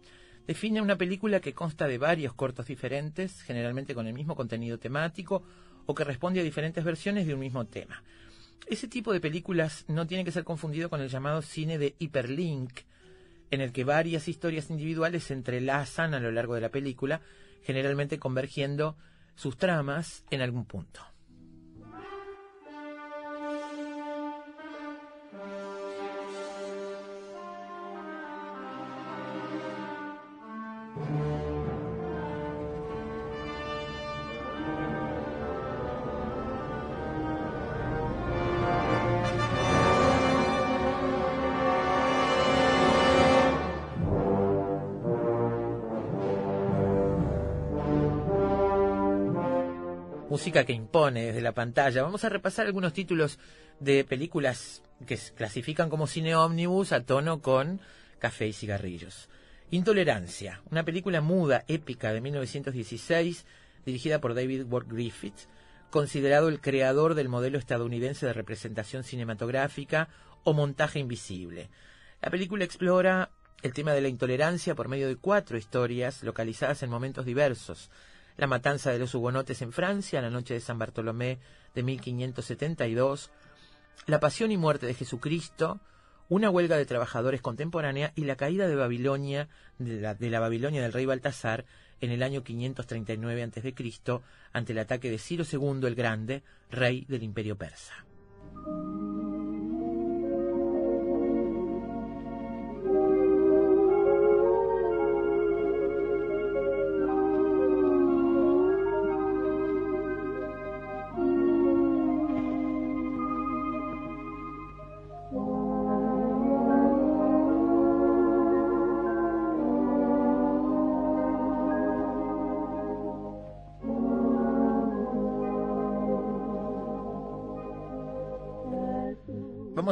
define una película que consta de varios cortos diferentes, generalmente con el mismo contenido temático, o que responde a diferentes versiones de un mismo tema. Ese tipo de películas no tiene que ser confundido con el llamado cine de hiperlink, en el que varias historias individuales se entrelazan a lo largo de la película, generalmente convergiendo sus tramas en algún punto. Música que impone desde la pantalla. Vamos a repasar algunos títulos de películas que clasifican como cine ómnibus a tono con café y cigarrillos. Intolerancia, una película muda, épica de 1916, dirigida por David Ward Griffith, considerado el creador del modelo estadounidense de representación cinematográfica o montaje invisible. La película explora el tema de la intolerancia por medio de cuatro historias localizadas en momentos diversos. La matanza de los hugonotes en Francia, la noche de San Bartolomé de 1572, la pasión y muerte de Jesucristo, una huelga de trabajadores contemporánea y la caída de Babilonia, de la, la Babilonia del rey Baltasar, en el año 539 a.C., ante el ataque de Ciro II el Grande, rey del imperio persa.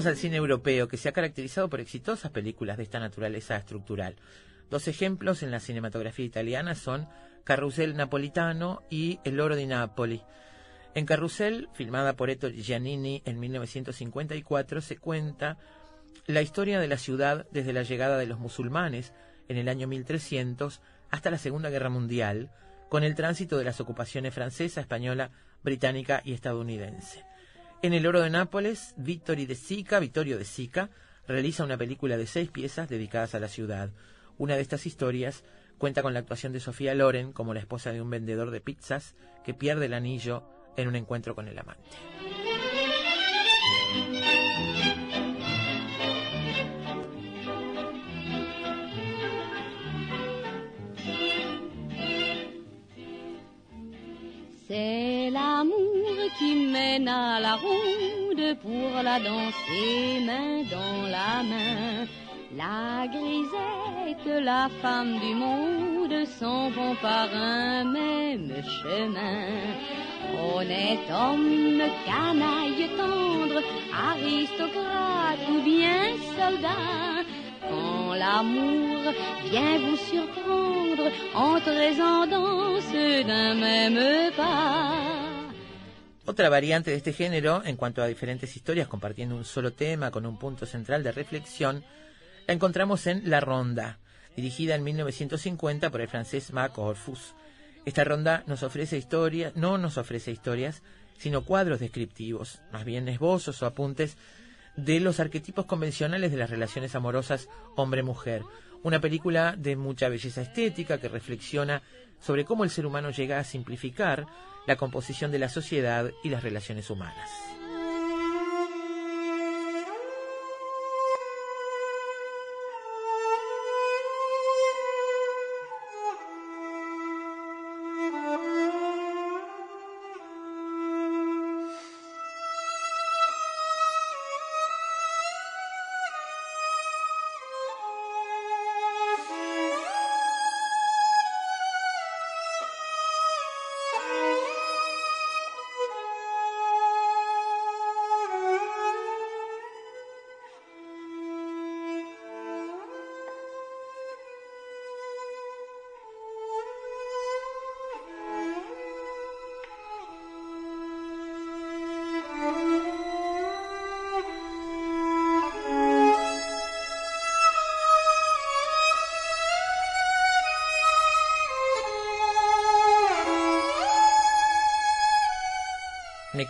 Al cine europeo, que se ha caracterizado por exitosas películas de esta naturaleza estructural. Dos ejemplos en la cinematografía italiana son Carrusel Napolitano y El Oro di Napoli. En Carrusel, filmada por Ettore Giannini en 1954, se cuenta la historia de la ciudad desde la llegada de los musulmanes en el año 1300 hasta la Segunda Guerra Mundial, con el tránsito de las ocupaciones francesa, española, británica y estadounidense. En El Oro de Nápoles, Vittorio de Sica, Vittorio de Sica, realiza una película de seis piezas dedicadas a la ciudad. Una de estas historias cuenta con la actuación de Sofía Loren como la esposa de un vendedor de pizzas que pierde el anillo en un encuentro con el amante. L'amour qui mène à la ronde pour la danser main dans la main. La grisette, la femme du monde s'en vont par un même chemin. Honnête homme, canaille tendre, aristocrate ou bien soldat, quand l'amour vient vous surprendre, entrez en danse d'un même pas. Otra variante de este género, en cuanto a diferentes historias compartiendo un solo tema con un punto central de reflexión, la encontramos en La Ronda, dirigida en 1950 por el francés Mac Orfus. Esta ronda nos ofrece historias, no nos ofrece historias, sino cuadros descriptivos, más bien esbozos o apuntes de los arquetipos convencionales de las relaciones amorosas hombre-mujer. Una película de mucha belleza estética que reflexiona sobre cómo el ser humano llega a simplificar la composición de la sociedad y las relaciones humanas.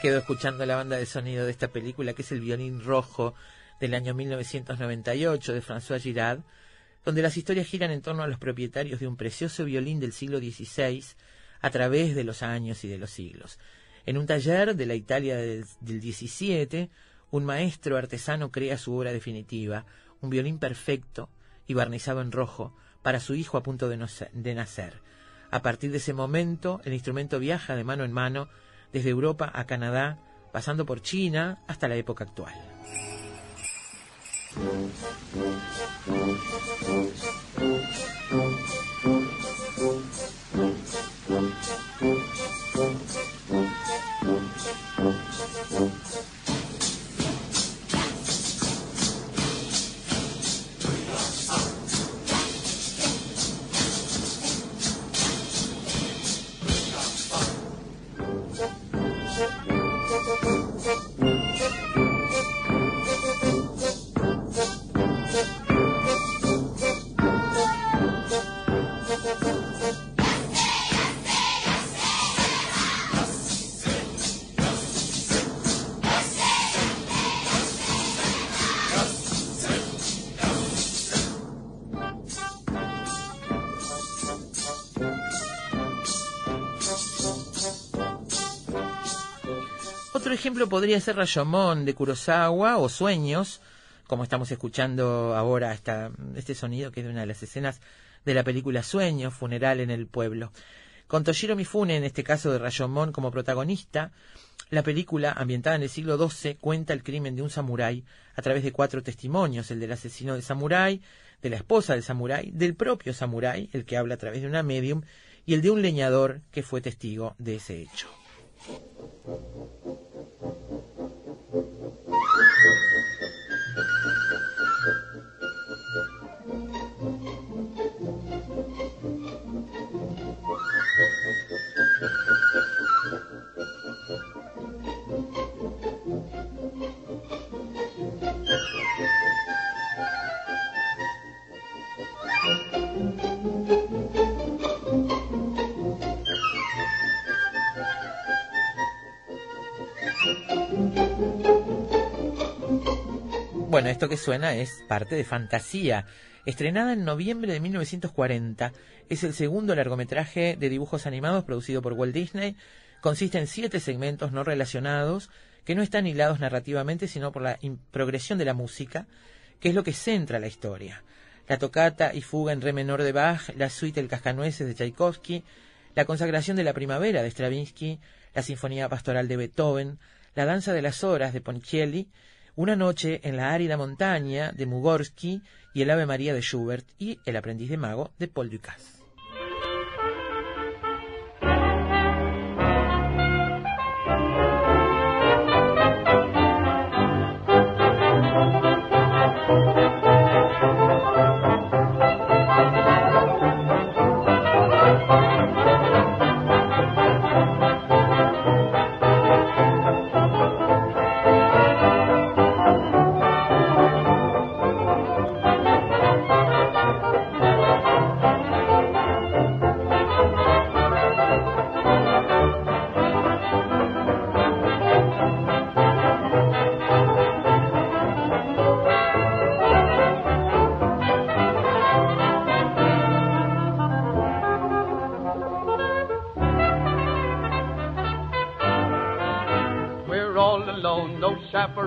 Quedo escuchando la banda de sonido de esta película, que es el violín rojo del año 1998 de François Girard, donde las historias giran en torno a los propietarios de un precioso violín del siglo XVI a través de los años y de los siglos. En un taller de la Italia del, 17, un maestro artesano crea su obra definitiva, un violín perfecto y barnizado en rojo para su hijo a punto de, de nacer. A partir de ese momento, el instrumento viaja de mano en mano desde Europa a Canadá, pasando por China hasta la época actual. Ejemplo podría ser Rashomon de Kurosawa o Sueños, como estamos escuchando ahora esta, este sonido que es de una de las escenas de la película Sueños, Funeral en el Pueblo. Con Toshiro Mifune, en este caso de Rashomon, como protagonista, la película, ambientada en el siglo XII, cuenta el crimen de un samurái a través de cuatro testimonios, el del asesino del samurái, de la esposa del samurái, del propio samurái, el que habla a través de una medium, y el de un leñador que fue testigo de ese hecho. Thank you. Esto que suena es parte de Fantasía. Estrenada en noviembre de 1940, es el segundo largometraje de dibujos animados producido por Walt Disney. Consiste en siete segmentos no relacionados que no están hilados narrativamente, sino por la progresión de la música, que es lo que centra la historia. La tocata y fuga en re menor de Bach, la suite El Cascanueces de Tchaikovsky, la consagración de la primavera de Stravinsky, la sinfonía pastoral de Beethoven, la danza de las horas de Ponchielli, una noche en la árida montaña de Mugorsky y el Ave María de Schubert y El aprendiz de mago de Paul Dukas.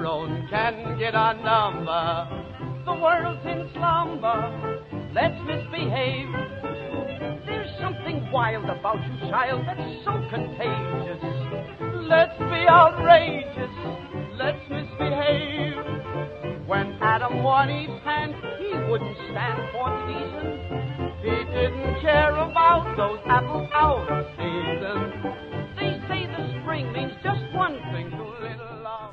Chaperone can get our number. The world's in slumber, let's misbehave. There's something wild about you, child, that's so contagious. Let's be outrageous, let's misbehave. When Adam won Eve's hand, he wouldn't stand for treason. He didn't care about those apples out of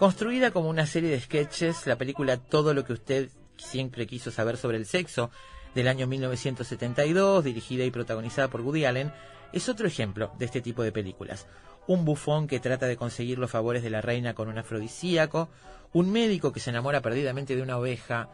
Construida como una serie de sketches, la película Todo lo que usted siempre quiso saber sobre el sexo, del año 1972, dirigida y protagonizada por Woody Allen, es otro ejemplo de este tipo de películas. Un bufón que trata de conseguir los favores de la reina con un afrodisíaco, un médico que se enamora perdidamente de una oveja,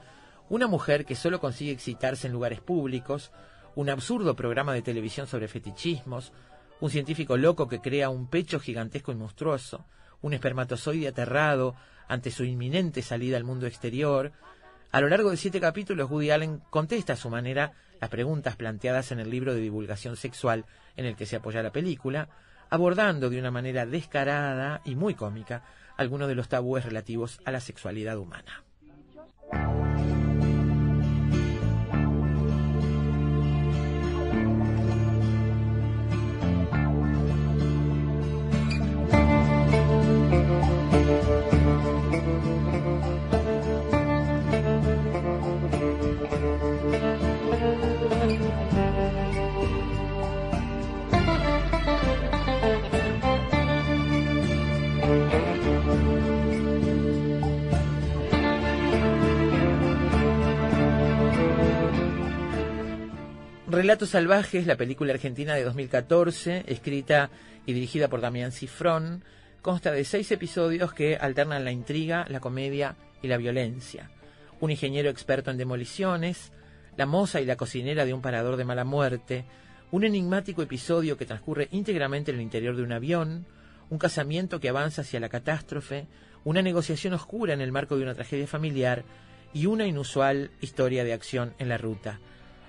una mujer que solo consigue excitarse en lugares públicos, un absurdo programa de televisión sobre fetichismos, un científico loco que crea un pecho gigantesco y monstruoso, un espermatozoide aterrado ante su inminente salida al mundo exterior. A lo largo de siete capítulos, Woody Allen contesta a su manera las preguntas planteadas en el libro de divulgación sexual en el que se apoya la película, abordando de una manera descarada y muy cómica algunos de los tabúes relativos a la sexualidad humana. Relatos Salvajes, la película argentina de 2014, escrita y dirigida por Damián Cifrón, consta de seis episodios que alternan la intriga, la comedia y la violencia. Un ingeniero experto en demoliciones, la moza y la cocinera de un parador de mala muerte, un enigmático episodio que transcurre íntegramente en el interior de un avión, un casamiento que avanza hacia la catástrofe, una negociación oscura en el marco de una tragedia familiar y una inusual historia de acción en la ruta.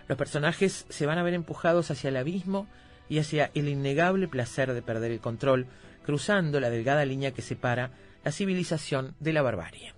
Los personajes se van a ver empujados hacia el abismo y hacia el innegable placer de perder el control, cruzando la delgada línea que separa la civilización de la barbarie.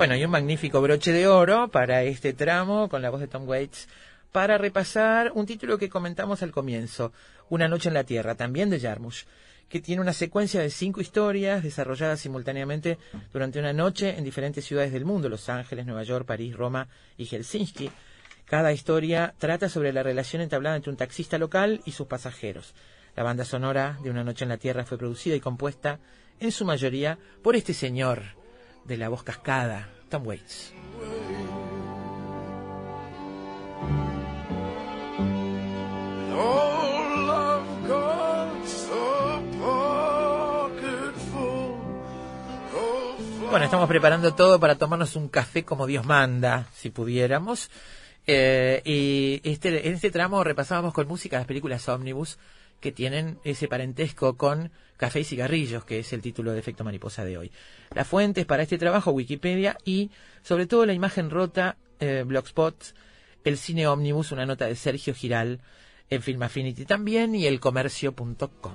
Bueno, un magnífico broche de oro para este tramo con la voz de Tom Waits para repasar un título que comentamos al comienzo, Una noche en la Tierra, también de Jarmusch, que tiene una secuencia de cinco historias desarrolladas simultáneamente durante una noche en diferentes ciudades del mundo, Los Ángeles, Nueva York, París, Roma y Helsinki. Cada historia trata sobre la relación entablada entre un taxista local y sus pasajeros. La banda sonora de Una noche en la Tierra fue producida y compuesta en su mayoría por este señor de la voz cascada, Tom Waits. Bueno, estamos preparando todo para tomarnos un café como Dios manda, si pudiéramos. Eh, y este, en este tramo repasábamos con música las películas Omnibus que tienen ese parentesco con Café y Cigarrillos, que es el título de Efecto Mariposa de hoy. Las fuentes para este trabajo, Wikipedia y sobre todo la imagen rota, eh, Blogspot, el cine Omnibus, una nota de Sergio Giral en Film Affinity también y elcomercio.com.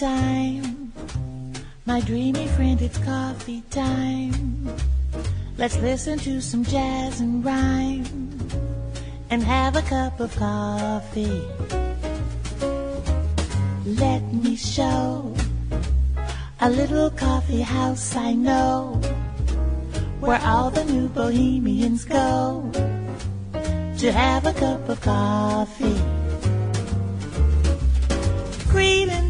Time. My dreamy friend, it's coffee time. Let's listen to some jazz and rhyme and have a cup of coffee. Let me show a little coffee house I know where all the new bohemians go to have a cup of coffee. Greeting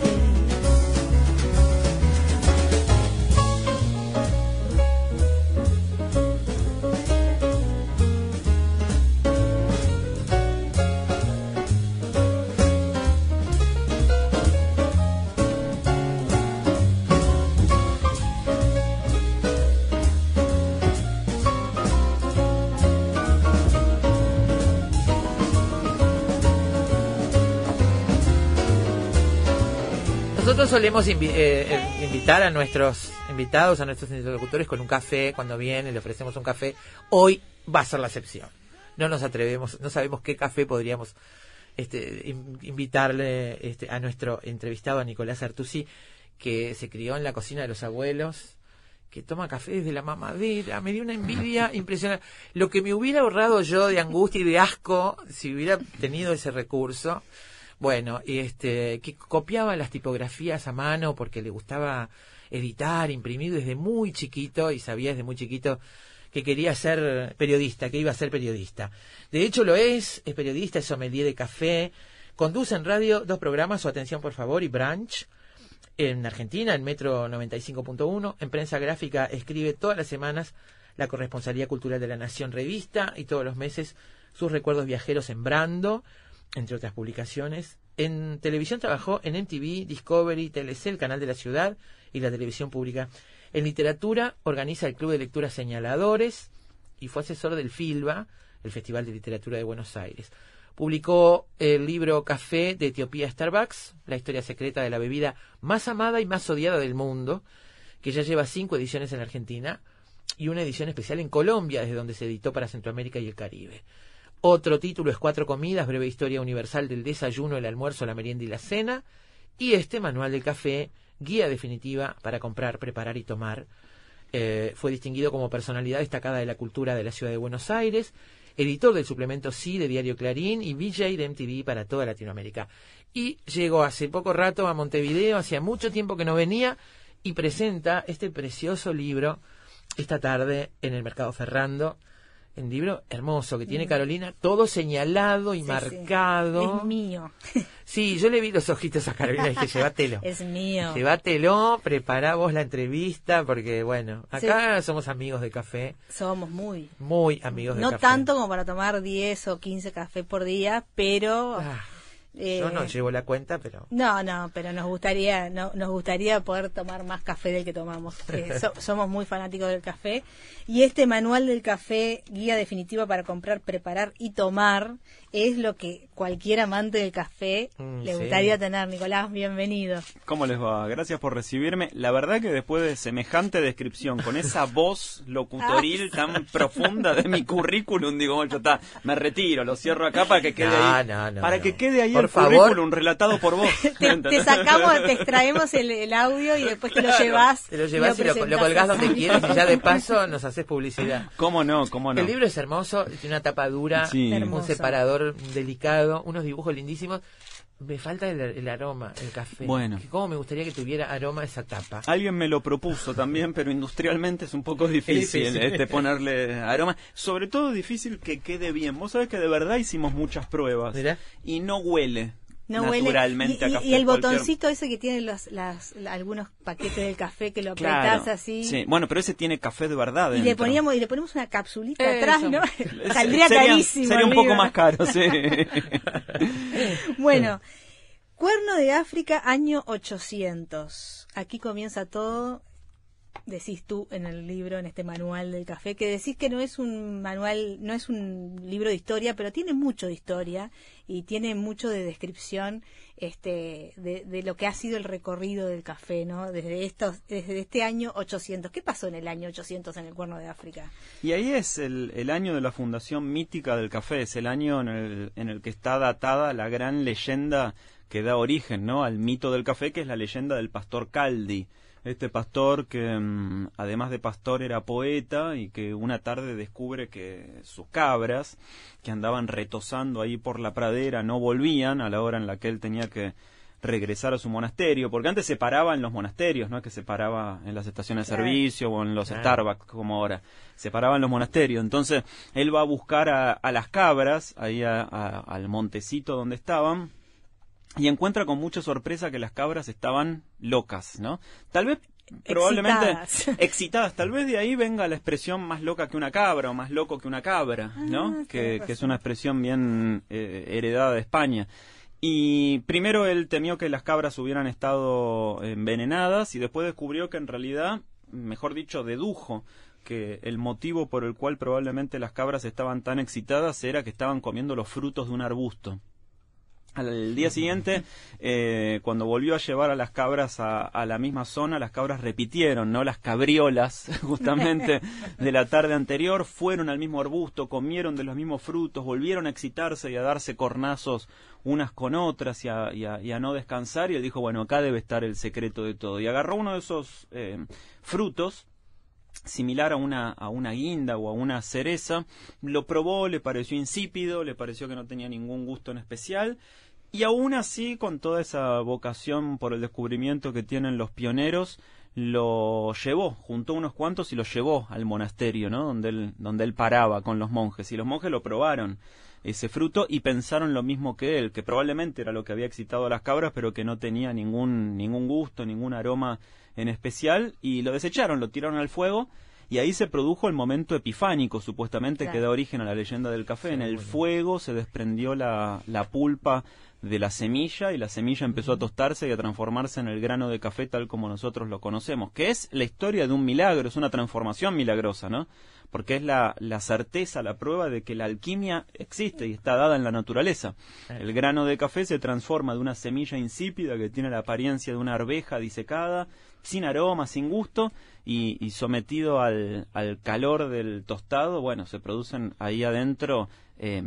Solemos invi- eh, eh, invitar a nuestros invitados, a nuestros interlocutores con un café cuando vienen, le ofrecemos un café. Hoy va a ser la excepción. no nos atrevemos, no sabemos qué café podríamos este, in- invitarle este, a nuestro entrevistado, a Nicolás Artusi, que se crió en la cocina de los abuelos, que toma café desde la mamadera, me dio una envidia impresionante. Lo que me hubiera ahorrado yo de angustia y de asco si hubiera tenido ese recurso, bueno, este, que copiaba las tipografías a mano porque le gustaba editar, imprimir desde muy chiquito y sabía desde muy chiquito que quería ser periodista, que iba a ser periodista. De hecho lo es, es periodista, es sommelier de café, conduce en radio dos programas, su atención por favor y Branch, en Argentina, en Metro 95.1, en prensa gráfica escribe todas las semanas la corresponsalía cultural de la Nación Revista y todos los meses sus recuerdos viajeros en Brando, entre otras publicaciones. En televisión trabajó en MTV, Discovery, TLC, el canal de la ciudad y la televisión pública. En literatura organiza el Club de Lectura Señaladores y fue asesor del FILBA, el Festival de Literatura de Buenos Aires. Publicó el libro Café de Etiopía Starbucks, la historia secreta de la bebida más amada y más odiada del mundo, que ya lleva cinco ediciones en Argentina y una edición especial en Colombia, desde donde se editó para Centroamérica y el Caribe. Otro título es Cuatro Comidas, breve historia universal del desayuno, el almuerzo, la merienda y la cena. Y este Manual del Café, guía definitiva para comprar, preparar y tomar. Eh, fue distinguido como personalidad destacada de la cultura de la ciudad de Buenos Aires, editor del suplemento Sí de Diario Clarín y VJ de MTV para toda Latinoamérica. Y llegó hace poco rato a Montevideo, hacía mucho tiempo que no venía, y presenta este precioso libro esta tarde en el Mercado Ferrando. Un libro hermoso que tiene Carolina, todo señalado y Sí, marcado. sí. Es mío. Sí, yo le vi los ojitos a Carolina y dije, llévatelo. Es mío. Llévatelo, prepará vos la entrevista, porque bueno, acá somos amigos de café, Somos muy. muy amigos de No café. tanto como para tomar 10 o 15 cafés por día, pero... Ah, eh, Yo no llevo la cuenta, pero No, no, pero nos gustaría, no, nos gustaría poder tomar más café del que tomamos. Eh, so- somos muy fanáticos del café. Y este manual del café, guía definitiva para comprar, preparar y tomar, es lo que cualquier amante del café Mm, le sí. gustaría tener. Nicolás, bienvenido. ¿Cómo les va? Gracias por recibirme. La verdad que después de semejante descripción, con esa voz locutoril tan profunda de mi currículum, digo, bueno, ya está, me retiro, lo cierro acá para que quede No, ahí, no, no, para no. que quede ahí Por el favor. currículum relatado por vos. Te, te sacamos, te extraemos el, el audio y después te lo llevas. te lo llevas y lo, lo colgás donde quieras y ya de paso nos haces publicidad. ¿Cómo no? ¿Cómo no? El libro es hermoso, tiene una tapa dura, Sí. un Hermoso. Delicado, unos dibujos lindísimos. Me falta el, el aroma, el café. Bueno. ¿Cómo me gustaría que tuviera aroma esa tapa? Alguien me lo propuso también, pero industrialmente es un poco difícil, difícil. este, ponerle aroma. Sobre todo difícil que quede bien. Vos sabés que de verdad hicimos muchas pruebas y no huele No huele. naturalmente y, a y- café. y el cualquier- botoncito ese que tiene los, las, la- algunos paquetes del café que lo apretás Claro, así. sí. Bueno, pero ese tiene café de verdad. Y le poníamos y le ponemos una capsulita Eso. atrás, ¿no? Saldría Sería- carísimo. Sería un poco más caro, sí. Bueno, Cuerno de África, año 800. Aquí comienza todo. Decís tú en el libro, en este manual del café, que decís que no es un manual, no es un libro de historia, pero tiene mucho de historia y tiene mucho de descripción este, de, de lo que ha sido el recorrido del café, ¿no? Desde, estos, desde este año 800. ¿Qué pasó en el año 800 en el Cuerno de África? Y ahí es el, el año de la fundación mítica del café, es el año en el, en el que está datada la gran leyenda que da origen ¿no? al mito del café, que es la leyenda del pastor Caldi. Este pastor que mm, además de pastor era poeta y que una tarde descubre que sus cabras, que andaban retosando ahí por la pradera, no volvían a la hora en la que él tenía que regresar a su monasterio, porque antes se paraba en los monasterios, no es que se paraba en las estaciones de servicio o en los. Starbucks como ahora, se paraba en los monasterios. Entonces él va a buscar a, a las cabras, ahí a- a- al montecito donde estaban, y encuentra con mucha sorpresa que las cabras estaban locas, ¿no? Tal vez probablemente Excitadas. excitadas. Tal vez de ahí venga la expresión más loca que una cabra o más loco que una cabra, ¿no? que, que es una expresión bien eh, heredada de España. Y primero él temió que las cabras hubieran estado envenenadas y después descubrió que en realidad, mejor dicho, dedujo que el motivo por el cual probablemente las cabras estaban tan excitadas era que estaban comiendo los frutos de un arbusto. Al día siguiente, eh, cuando volvió a llevar a las cabras a, la misma zona, las cabras repitieron, ¿no? Las cabriolas, justamente, de la tarde anterior, fueron al mismo arbusto, comieron de los mismos frutos, volvieron a excitarse y a darse cornazos unas con otras y a, y a- y a no descansar, y él dijo, bueno, acá debe estar el secreto de todo. Y agarró uno de esos eh, frutos, similar a una, a una guinda o a una cereza, lo probó, le pareció insípido, le pareció que no tenía ningún gusto en especial, y aún así, con toda esa vocación por el descubrimiento que tienen los pioneros, lo llevó, juntó unos cuantos y lo llevó al monasterio, ¿no? Donde él, donde él paraba con los monjes. Y los monjes lo probaron, ese fruto, y pensaron lo mismo que él, que probablemente era lo que había excitado a las cabras, pero que no tenía ningún, ningún gusto, ningún aroma en especial, y lo desecharon, lo tiraron al fuego, y ahí se produjo el momento epifánico, supuestamente, que da origen a la leyenda del café. En el fuego se desprendió la, la pulpa de la semilla y la semilla empezó a tostarse y a transformarse en el grano de café tal como nosotros lo conocemos, que es la historia de un milagro, es una transformación milagrosa, ¿no? Porque es la, la certeza, la prueba de que la alquimia existe y está dada en la naturaleza. El grano de café se transforma de una semilla insípida que tiene la apariencia de una arveja disecada, sin aroma, sin gusto, y, y sometido al, al calor del tostado, bueno, se producen ahí adentro eh,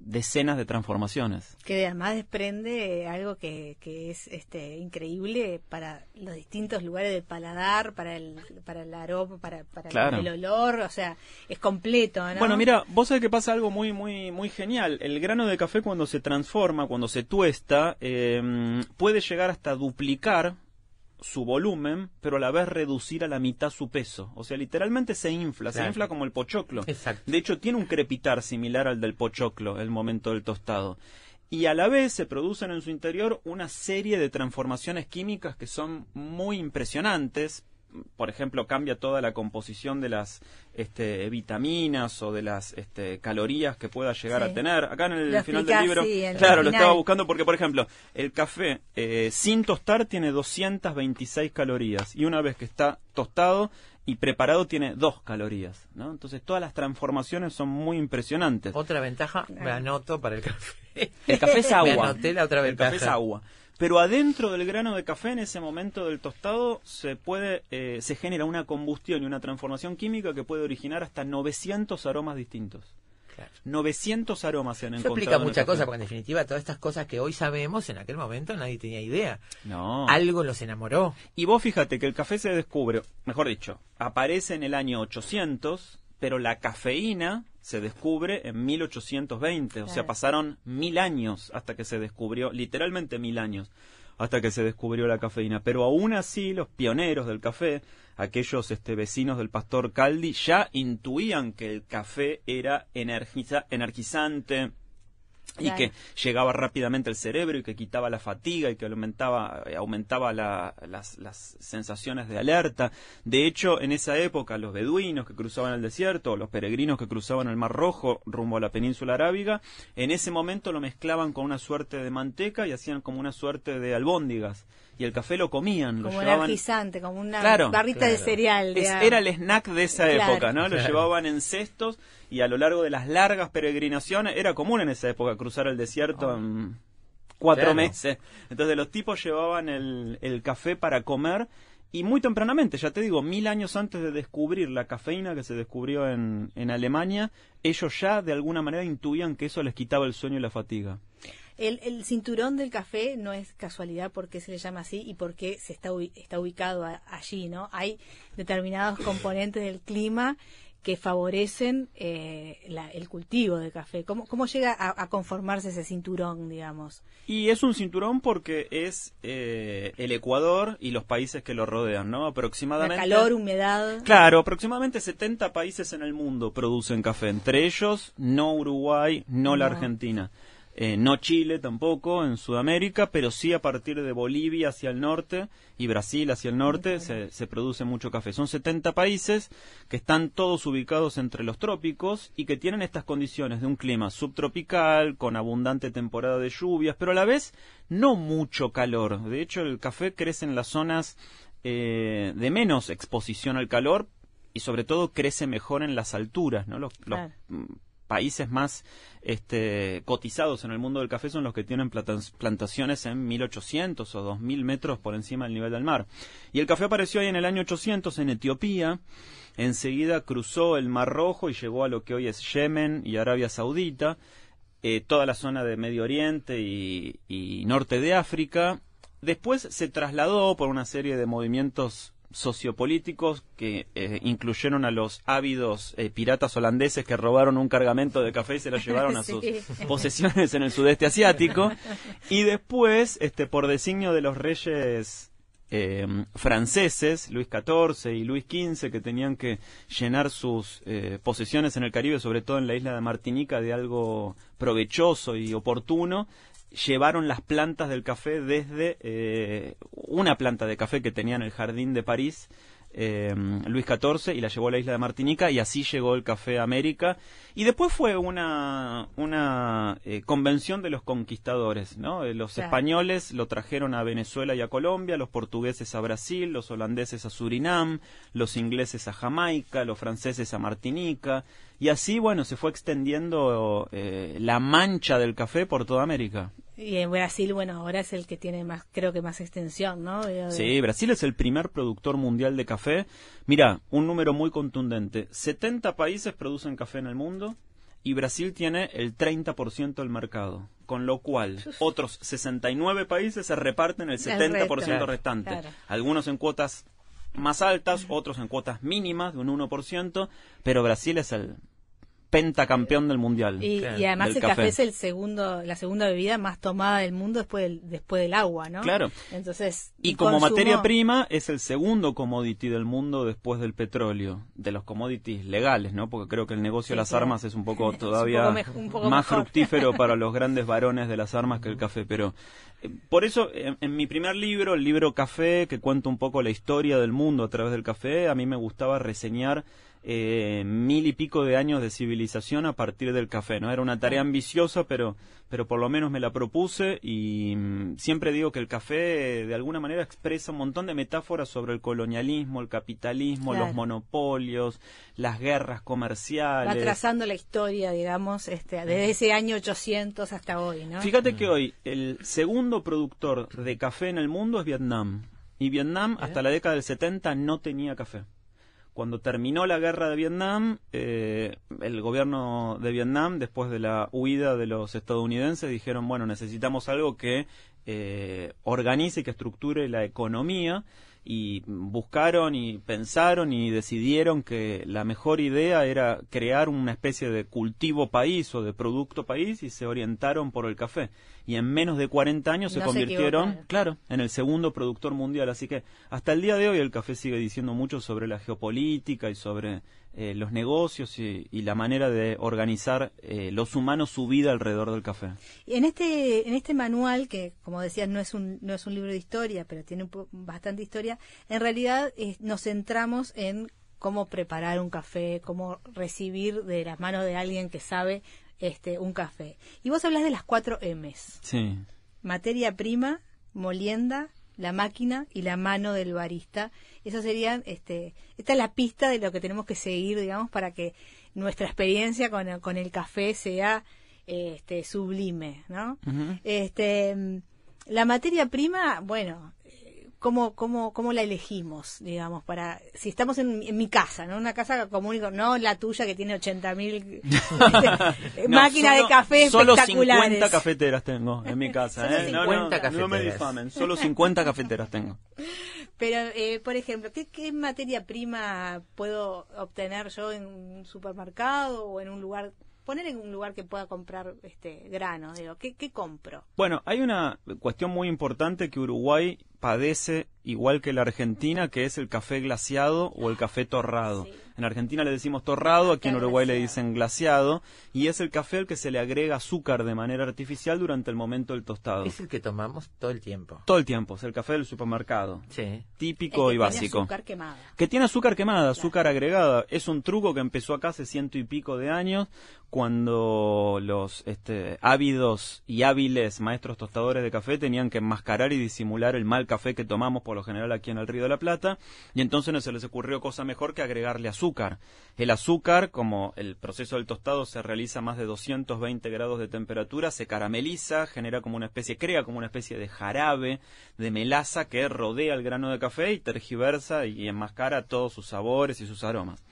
decenas de transformaciones. Que además desprende algo que, que es este increíble para los distintos lugares del paladar, para el, para el aroma, para, para Claro. el olor, o sea, es completo, ¿no? Bueno, mira, vos sabés que pasa algo muy, muy, muy genial. El grano de café cuando se transforma, cuando se tuesta, eh, puede llegar hasta duplicar su volumen, pero a la vez reducir a la mitad su peso. O sea, literalmente se infla, se infla como el pochoclo. Exacto. De hecho, tiene un crepitar similar al del pochoclo, el momento del tostado. Y a la vez se producen en su interior una serie de transformaciones químicas que son muy impresionantes. Por ejemplo, cambia toda la composición de las este, vitaminas o de las este, calorías que pueda llegar Sí. a tener. Acá en el Lo final del libro, sí, el claro, lo estaba buscando porque, por ejemplo, el café eh, sin tostar tiene 226 calorías y una vez que está tostado y preparado tiene 2 calorías, ¿no? Entonces todas las transformaciones son muy impresionantes. Otra ventaja, me anoto para el café. El café es agua. Me anoté la otra El ventaja. café es agua. Pero adentro del grano de café, en ese momento del tostado, se puede, eh, se genera una combustión y una transformación química que puede originar hasta 900 aromas distintos. 900 aromas se han Eso encontrado. explica en muchas cosas, porque en definitiva todas estas cosas que hoy sabemos, en aquel momento nadie tenía idea. No. Algo los enamoró. Y vos fíjate que el café se descubre, mejor dicho, aparece en el año 800, pero la cafeína se descubre en 1820. O sea, Claro. pasaron mil años hasta que se descubrió, literalmente mil años, hasta que se descubrió la cafeína. Pero aún así, los pioneros del café, aquellos este, vecinos del pastor Caldi, ya intuían que el café era energiza- energizante, y que llegaba rápidamente al cerebro y que quitaba la fatiga y que aumentaba, eh, aumentaba la- las, las sensaciones de alerta. De hecho, en esa época, los beduinos que cruzaban el desierto, o los peregrinos que cruzaban el Mar Rojo rumbo a la península arábiga, en ese momento lo mezclaban con una suerte de manteca y hacían como una suerte de albóndigas. Y el café lo comían, lo como llevaban... energizante, como una Claro. barrita de cereal. Es- era el snack de esa Claro. época, ¿no? Lo llevaban en cestos y a lo largo de las largas peregrinaciones era común en esa época cruzar el desierto en cuatro Claro. meses. Entonces los tipos llevaban el, el café para comer y muy tempranamente, ya te digo, mil años antes de descubrir la cafeína que se descubrió en, en Alemania, ellos ya de alguna manera intuían que eso les quitaba el sueño y la fatiga. El, el cinturón del café no es casualidad porque se le llama así y porque se está, está ubicado a- allí, ¿no? Hay determinados componentes del clima que favorecen eh, la- el cultivo de café. ¿Cómo, cómo llega a, a conformarse ese cinturón, digamos? Y es un cinturón porque es eh, el Ecuador y los países que lo rodean, ¿no? La Aproximadamente. calor, humedad. Claro, aproximadamente 70 países en el mundo producen café, entre ellos no Uruguay, no, la. Argentina, eh, no Chile tampoco en Sudamérica, pero sí a partir de Bolivia hacia el norte y Brasil hacia el norte se, se produce mucho café. Son 70 países que están todos ubicados entre los trópicos y que tienen estas condiciones de un clima subtropical, con abundante temporada de lluvias, pero a la vez no mucho calor. De hecho, el café crece en las zonas eh, de menos exposición al calor y sobre todo crece mejor en las alturas, ¿no? Los, los, Claro. Países más este, cotizados en el mundo del café son los que tienen plantaciones en 1800 o 2000 metros por encima del nivel del mar. Y el café apareció ahí en el año 800 en Etiopía, enseguida cruzó el Mar Rojo y llegó a lo que hoy es Yemen y Arabia Saudita, eh, toda la zona de Medio Oriente y norte de África. Después se trasladó por una serie de movimientos sociopolíticos que eh, incluyeron a los ávidos eh, piratas holandeses que robaron un cargamento de café y se lo llevaron a sus Sí. posesiones en el sudeste asiático y después este por designio de los reyes eh, franceses Luis XIV y Luis XV que tenían que llenar sus eh, posesiones en el Caribe sobre todo en la isla de Martinica de algo provechoso y oportuno llevaron las plantas del café desde eh, una planta de café que tenía en el jardín de París eh, Luis XIV y la llevó a la isla de Martinica y así llegó el café a América y después fue una una eh, convención de los conquistadores no Eh, los Claro. españoles lo trajeron a Venezuela y a Colombia los portugueses a Brasil los holandeses a Surinam los ingleses a Jamaica los franceses a Martinica y así bueno se fue extendiendo eh, la mancha del café por toda América Y en Brasil, bueno, ahora es el que tiene más, creo que más extensión, ¿no? Sí, Brasil es el primer productor mundial de café. Mira, un número muy contundente. 70 países producen café en el mundo y Brasil tiene el 30% del mercado. Con lo cual, otros 69 países se reparten el 70% resto. restante. Claro. Algunos en cuotas más altas, otros en cuotas mínimas de un 1%, pero Brasil es el pentacampeón del mundial. Y, y además el café. es el segundo, la segunda bebida más tomada del mundo después del, después del agua, ¿no? Claro. Entonces, Y como consumo- materia prima es el segundo commodity del mundo después del petróleo, de los commodities legales, ¿no? Porque creo que el negocio Sí, de las claro. armas es un poco un todavía poco mej- un poco más mejor. fructífero para los grandes varones de las armas que el café, pero eh, por eso en, en mi primer libro, el libro Café, que cuenta un poco la historia del mundo a través del café, a mí me gustaba reseñar eh, mil y pico de años de civilización a partir del café, ¿no? Era una tarea ambiciosa, pero, pero por lo menos me la propuse y mm, siempre digo que el café eh, de alguna manera expresa un montón de metáforas sobre el colonialismo, el capitalismo, Claro. los monopolios, las guerras va comerciales. trazando la historia, digamos, este, desde ese año 800 hasta hoy, ¿no? Fíjate que hoy el segundo productor de café en el mundo es Vietnam. Y Vietnam hasta la década del 70 no tenía café. Cuando terminó la guerra de Vietnam, eh, el gobierno de Vietnam, después de la huida de los estadounidenses, dijeron, bueno, necesitamos algo que eh, organice y que estructure la economía y buscaron y pensaron y decidieron que la mejor idea era crear una especie de cultivo país o de producto país y se orientaron por el café. Y en menos de 40 años se No se convirtieron, claro, en el segundo productor mundial. Así que hasta el día de hoy el café sigue diciendo mucho sobre la geopolítica y sobre eh, los negocios y, y la manera de organizar eh, los humanos su vida alrededor del café. Y en este en este manual que como decías no es un no es un libro de historia pero tiene un po- bastante historia en realidad eh, nos centramos en cómo preparar un café cómo recibir de las manos de alguien que sabe este un café y vos hablas de las cuatro M's Sí. materia prima molienda la máquina y la mano del barista. Eso serían este esta es la pista de lo que tenemos que seguir digamos para que nuestra experiencia con el, con el café sea este sublime no este la materia prima bueno cómo cómo cómo la elegimos digamos para si estamos en, en mi casa no una casa común no la tuya que tiene 80 mil No, máquinas de solo- café Solo espectaculares 50 cafeteras tengo en mi casa. Solo ¿eh? No, 50 no, no me difamen. Solo 50 cafeteras tengo. Pero, eh, por ejemplo, ¿qué, ¿qué materia prima puedo obtener yo en un supermercado o en un lugar? Poner en un lugar que pueda comprar este grano, digo, ¿qué, qué compro? Bueno, hay una cuestión muy importante que Uruguay padece igual que la Argentina, que es el café glaciado o el café torrado. En Argentina le decimos torrado, aquí en Uruguay le dicen glaciado, y es el café al que se le agrega azúcar de manera artificial durante el momento del tostado. Es el que tomamos todo el tiempo. Todo el tiempo, es el café del supermercado. Sí. Típico El y que tiene básico. azúcar quemada. Que tiene azúcar quemada, azúcar agregada. Es un truco que empezó acá hace ciento y pico de años, cuando los este, ávidos y hábiles maestros tostadores de café tenían que enmascarar y disimular el mal café que tomamos por lo general aquí en el Río de la Plata, y entonces no se les ocurrió cosa mejor que agregarle azúcar. El azúcar, como el proceso del tostado se realiza a más de 220 grados de temperatura, se carameliza, genera como una especie, crea como una especie de jarabe, de melaza que rodea el grano de café y tergiversa y enmascara todos sus sabores y sus aromas.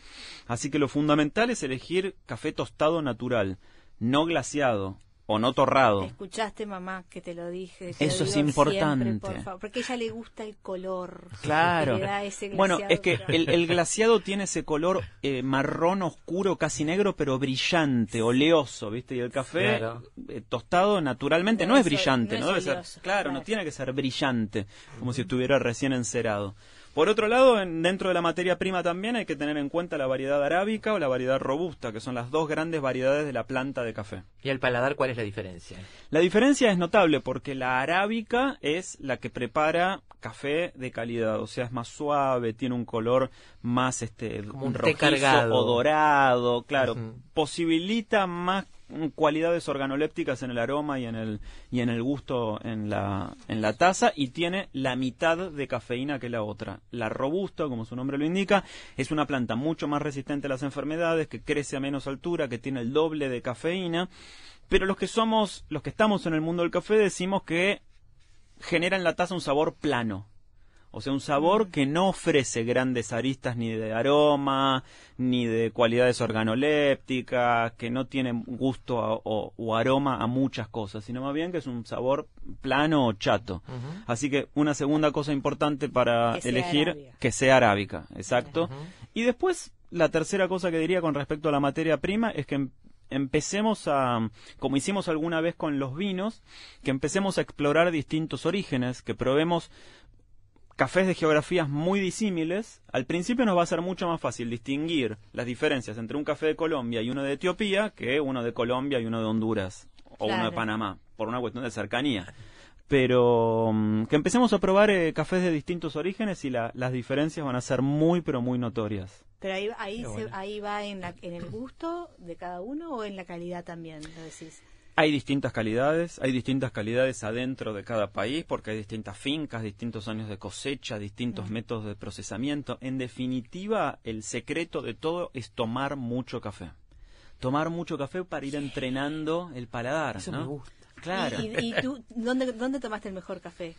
Así que lo fundamental es elegir café tostado natural, no glaciado o no torrado. Escuchaste, mamá, que te lo dije. te Eso lo es importante. siempre, por favor, porque a ella le gusta el color. Claro. que le da ese Bueno, es que el, el glaciado tiene ese color eh, marrón oscuro, casi negro, pero brillante, oleoso, ¿viste? Y el café Claro. eh, tostado naturalmente no, No es es- brillante, no debe ser. claro. no tiene que ser brillante, como si estuviera recién encerado. Por otro lado, en- dentro de la materia prima también hay que tener en cuenta la variedad arábica o la variedad robusta, que son las dos grandes variedades de la planta de café. ¿Y al paladar cuál es la diferencia? La diferencia es notable porque la arábica es la que prepara café de calidad, o sea, es más suave, tiene un color más este Como un té rojizo cargado. o dorado, claro, posibilita más cualidades organolépticas en el aroma y en el y en el gusto en la en la taza y tiene la mitad de cafeína que la otra. La robusta, como su nombre lo indica, es una planta mucho más resistente a las enfermedades, que crece a menos altura, que tiene el doble de cafeína, pero los que somos, los que estamos en el mundo del café decimos que genera en la taza un sabor plano. O sea, un sabor que no ofrece grandes aristas ni de aroma, ni de cualidades organolépticas, que no tiene gusto a- o, o aroma a muchas cosas, sino más bien que es un sabor plano o chato. Así que una segunda cosa importante para Que elegir que sea arábica, exacto. Y después, la tercera cosa que diría con respecto a la materia prima es que em- empecemos a, como hicimos alguna vez con los vinos, que empecemos a explorar distintos orígenes, que probemos cafés de geografías muy disímiles, al principio nos va a ser mucho más fácil distinguir las diferencias entre un café de Colombia y uno de Etiopía que uno de Colombia y uno de Honduras o uno de. Panamá, por una cuestión de cercanía. Pero mm, que empecemos a probar eh, cafés de distintos orígenes y la- las diferencias van a ser muy, pero muy notorias. Pero ahí, ahí, se- ahí va en, la- en el gusto de cada uno o en la calidad también, lo decís. Hay distintas calidades, hay distintas calidades adentro de cada país porque hay distintas fincas, distintos años de cosecha, distintos métodos de procesamiento. En definitiva, el secreto de todo es tomar mucho café. Tomar mucho café para ir entrenando el paladar, Eso ¿no? me gusta. Claro. ¿Y, y- y tú dónde, dónde tomaste el mejor café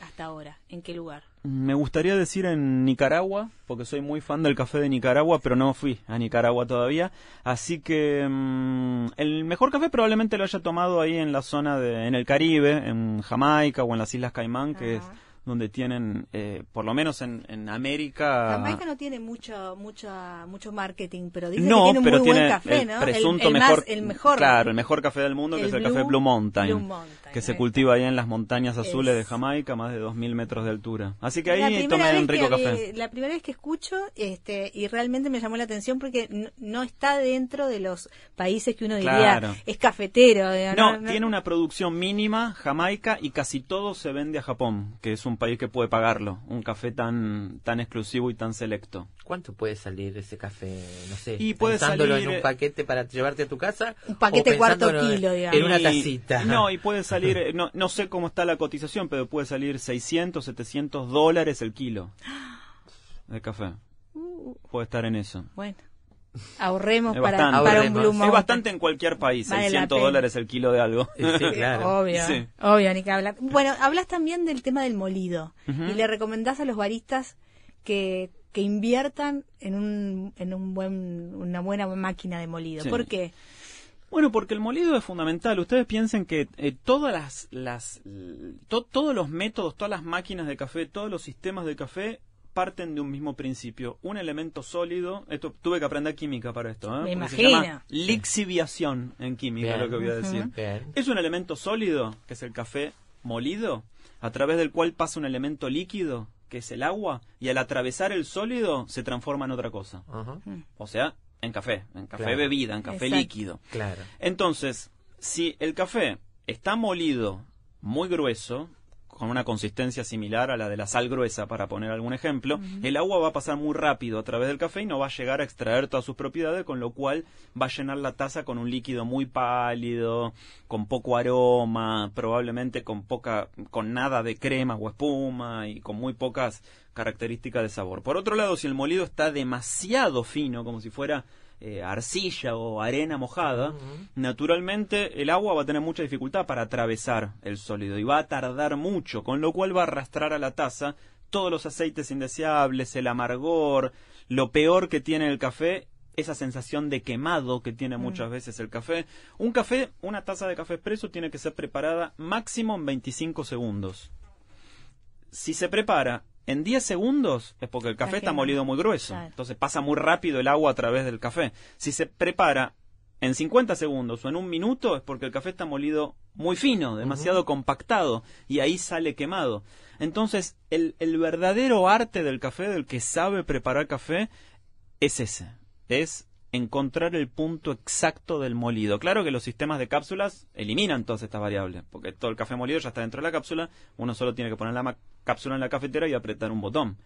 hasta ahora? ¿En qué lugar? Me gustaría decir en Nicaragua, porque soy muy fan del café de Nicaragua, pero no fui a Nicaragua todavía. Así que mm, el mejor café probablemente lo haya tomado ahí en la zona de, en el Caribe, en Jamaica o en las Islas Caimán, que es donde tienen, eh, por lo menos en, en América. Jamaica no tiene mucho, mucho, mucho marketing, pero dice no, que tiene un pero muy tiene buen café, el ¿no? presunto el, el mejor, más- el mejor. claro, el mejor café del mundo, que es el café Blue- Mountain, Blue Mountain, que se eh. cultiva ahí en las montañas azules de Jamaica, más de 2.000 metros de altura. Así que ahí tomé un rico que, café. La primera vez que escucho este y realmente me llamó la atención porque no, no está dentro de los países que uno diría Claro. es cafetero. digo, No, tiene una producción mínima, Jamaica, y casi todo se vende a Japón, que es un país que puede pagarlo. Un café tan, tan exclusivo y tan selecto. ¿Cuánto puede salir ese café? No sé. Y puede pensándolo salir, en un paquete para llevarte a tu casa. Un paquete o cuarto kilo, digamos. En una Y- tacita. No, y puede salir, eh, no, no sé cómo está la cotización, pero puede salir 600, 700 dólares el kilo de café. Puede estar en eso. Bueno, ahorremos para, bastante. para un. Blue Es bastante en cualquier país, Vale la 600 pena. dólares el kilo de algo. Sí, claro. Obvio, Sí. obvio, ni que hablar. Bueno, hablas también del tema del molido y le recomendás a los baristas que, que inviertan en un, en un buen, una buena máquina de molido. Sí. ¿Por qué? Bueno, porque el molido es fundamental. Ustedes piensen que eh, todas las, las to- todos los métodos, todas las máquinas de café, todos los sistemas de café parten de un mismo principio, un elemento sólido. Esto tuve que aprender química para esto. ¿eh? Me Se imagino. llama lixiviación en química, Bien. lo que voy a decir. Es un elemento sólido, que es el café molido, a través del cual pasa un elemento líquido, que es el agua, y al atravesar el sólido se transforma en otra cosa. Ajá. O sea, en café, en café Claro. bebida, en café Exacto. líquido. Claro. Entonces, si el café está molido muy grueso, con una consistencia similar a la de la sal gruesa, para poner algún ejemplo, el agua va a pasar muy rápido a través del café y no va a llegar a extraer todas sus propiedades, con lo cual va a llenar la taza con un líquido muy pálido, con poco aroma, probablemente con poca, con nada de crema o espuma y con muy pocas características de sabor. Por otro lado, si el molido está demasiado fino, como si fuera eh, arcilla o arena mojada, naturalmente el agua va a tener mucha dificultad para atravesar el sólido y va a tardar mucho, con lo cual va a arrastrar a la taza todos los aceites indeseables, el amargor, lo peor que tiene el café, esa sensación de quemado que tiene muchas veces el café. Un café, una taza de café expreso tiene que ser preparada máximo en 25 segundos. Si se prepara en 10 segundos es porque el café está molido muy grueso. Claro. Entonces pasa muy rápido el agua a través del café. Si se prepara en 50 segundos o en un minuto es porque el café está molido muy fino, demasiado compactado y ahí sale quemado. Entonces el, el verdadero arte del café, del que sabe preparar café, es ese. Es encontrar el punto exacto del molido. Claro que los sistemas de cápsulas eliminan todas estas variables, porque todo el café molido ya está dentro de la cápsula, uno solo tiene que poner la cápsula en la cafetera y apretar un botón.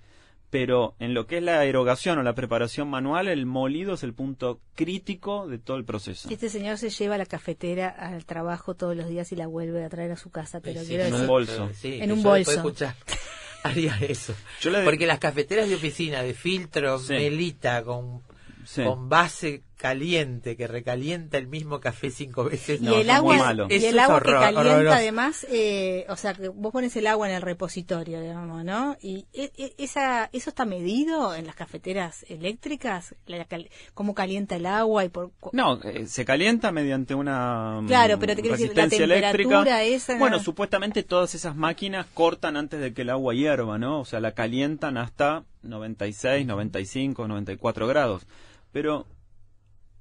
Pero en lo que es la erogación o la preparación manual, el molido es el punto crítico de todo el proceso. Este señor se lleva la cafetera al trabajo todos los días y la vuelve a traer a su casa, pero Sí, quiero en un bolso. Sí, en un bolso. escuchar, haría eso. Yo le- Porque las cafeteras de oficina de filtro, Sí. melita, con, Sí. con base caliente, que recalienta el mismo café cinco veces. Y no, el agua, y el agua que calienta horroroso. además, eh, o sea, que vos pones el agua en el repositorio, digamos, ¿no? Y e- e- esa, eso está medido en las cafeteras eléctricas, La cal- cómo calienta el agua y por No, eh, se calienta mediante una mm, Claro, pero te quiero decir, la resistencia temperatura eléctrica. esa- Bueno, supuestamente todas esas máquinas cortan antes de que el agua hierva, ¿no? O sea, la calientan hasta 96, 95, 94 grados. Pero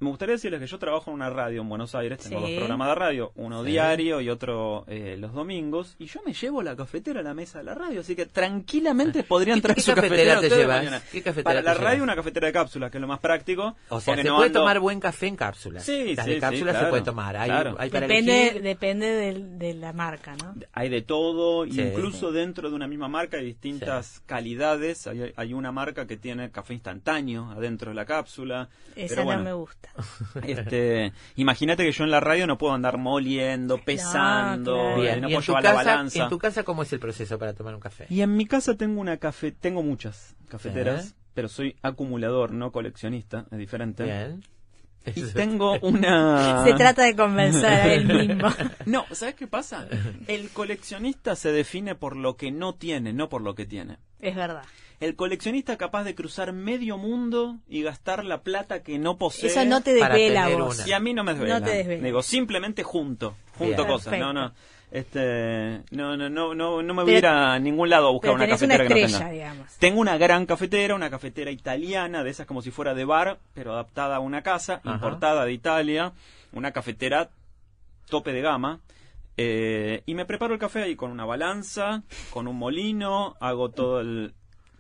me gustaría decirles que yo trabajo en una radio en Buenos Aires, tengo Sí. dos programas de radio, uno Sí. diario y otro eh, los domingos, y yo me llevo la cafetera a la mesa de la radio, así que tranquilamente podrían ¿Qué- traer qué su cafetera cafetera te llevas? mañana. ¿Qué cafetera Para te la llevas? radio una cafetera de cápsulas, que es lo más práctico. O sea, porque se no puede ando- tomar buen café en cápsulas. Sí, Las sí, de sí, cápsulas se claro. puede tomar. Hay, Claro. hay para depende, elegir. depende de, la marca, ¿no? Hay de todo, Sí. incluso dentro de una misma marca hay distintas calidades. Hay, hay una marca que tiene café instantáneo adentro de la cápsula. Esa pero no me gusta. Este, imagínate que yo en la radio no puedo andar moliendo, pesando, claro. eh, Bien, no puedo llevar la casa, balanza. en tu casa, ¿cómo es el proceso para tomar un café? Y en mi casa tengo una café, tengo muchas cafeteras, pero soy acumulador, no coleccionista, es diferente. Bien. Y tengo una Se trata de convencer a él mismo. No, ¿sabes qué pasa? El coleccionista se define por lo que no tiene, no por lo que tiene. Es verdad. El coleccionista capaz de cruzar medio mundo y gastar la plata que no posee. Eso no te desvela vos. una. Y a mí no me desvela. No te desvela. Digo, simplemente junto, junto Bien. cosas. No, no. Este, no, no, no, no, no me voy a ir a ningún lado a buscar Pero una una cafetera que no estrella, tenga. digamos. Tengo una gran cafetera, una cafetera italiana, de esas como si fuera de bar, pero adaptada a una casa, Ajá. importada de Italia, una cafetera tope de gama. eh, y me preparo el café ahí con una balanza, con un molino, hago todo el...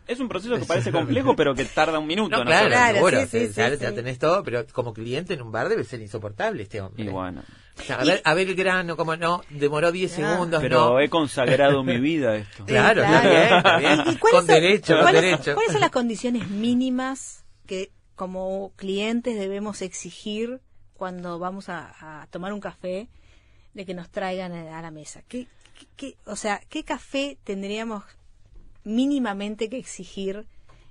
Es un proceso que parece complejo, pero que tarda un minuto. No, ¿no? claro, Claro, seguro. sí, sí, te- ya, sí, ya sí. tenés todo, pero como cliente en un bar debe ser insoportable este hombre. Y bueno. O sea, a, ver, a ver el grano, como no, demoró 10 Ah. segundos, Pero no. he consagrado mi vida a esto. Claro, está bien, está bien. ¿Y- y cuáles Con son- derecho, con cuáles- derecho. ¿Cuáles son las condiciones mínimas que como clientes debemos exigir cuando vamos a, a tomar un café de que nos traigan a la mesa? ¿Qué, qué- qué- o sea, ¿qué café tendríamos mínimamente que exigir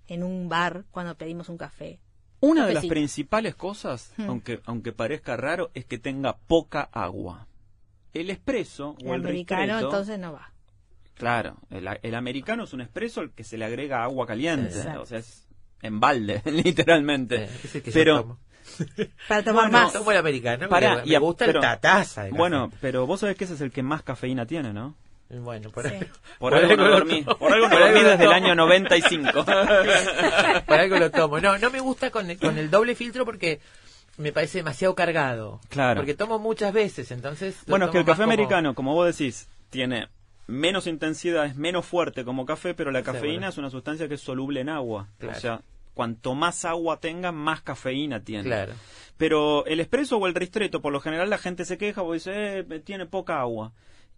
en un bar cuando pedimos un café? Una de las principales cosas, Hmm. aunque, aunque parezca raro, es que tenga poca agua. El espresso El o el americano ristretto, entonces no va. claro, el, el americano es un espresso al que se le agrega agua caliente, Exacto. o sea, es en balde, literalmente. Que Pero. Para tomar Bueno, más. Tomo el americano, porque y me a- gusta pero- la taza de café. bueno, pero vos sabés que ese es el que más cafeína tiene, ¿no? Bueno, por, Sí. algo, Por, algo no lo dormí, por algo no Por dormí algo lo desde el año 95. Por algo lo tomo. No, no me gusta con el, con el doble filtro porque me parece demasiado cargado. Claro. Porque tomo muchas veces, entonces... Bueno, es que el café como- americano, como vos decís, tiene menos intensidad, es menos fuerte como café, pero la cafeína bueno. es una sustancia que es soluble en agua. Claro. O sea, cuanto más agua tenga, más cafeína tiene. Claro. Pero el espresso o el ristretto, por lo general la gente se queja porque dice, eh, tiene poca agua.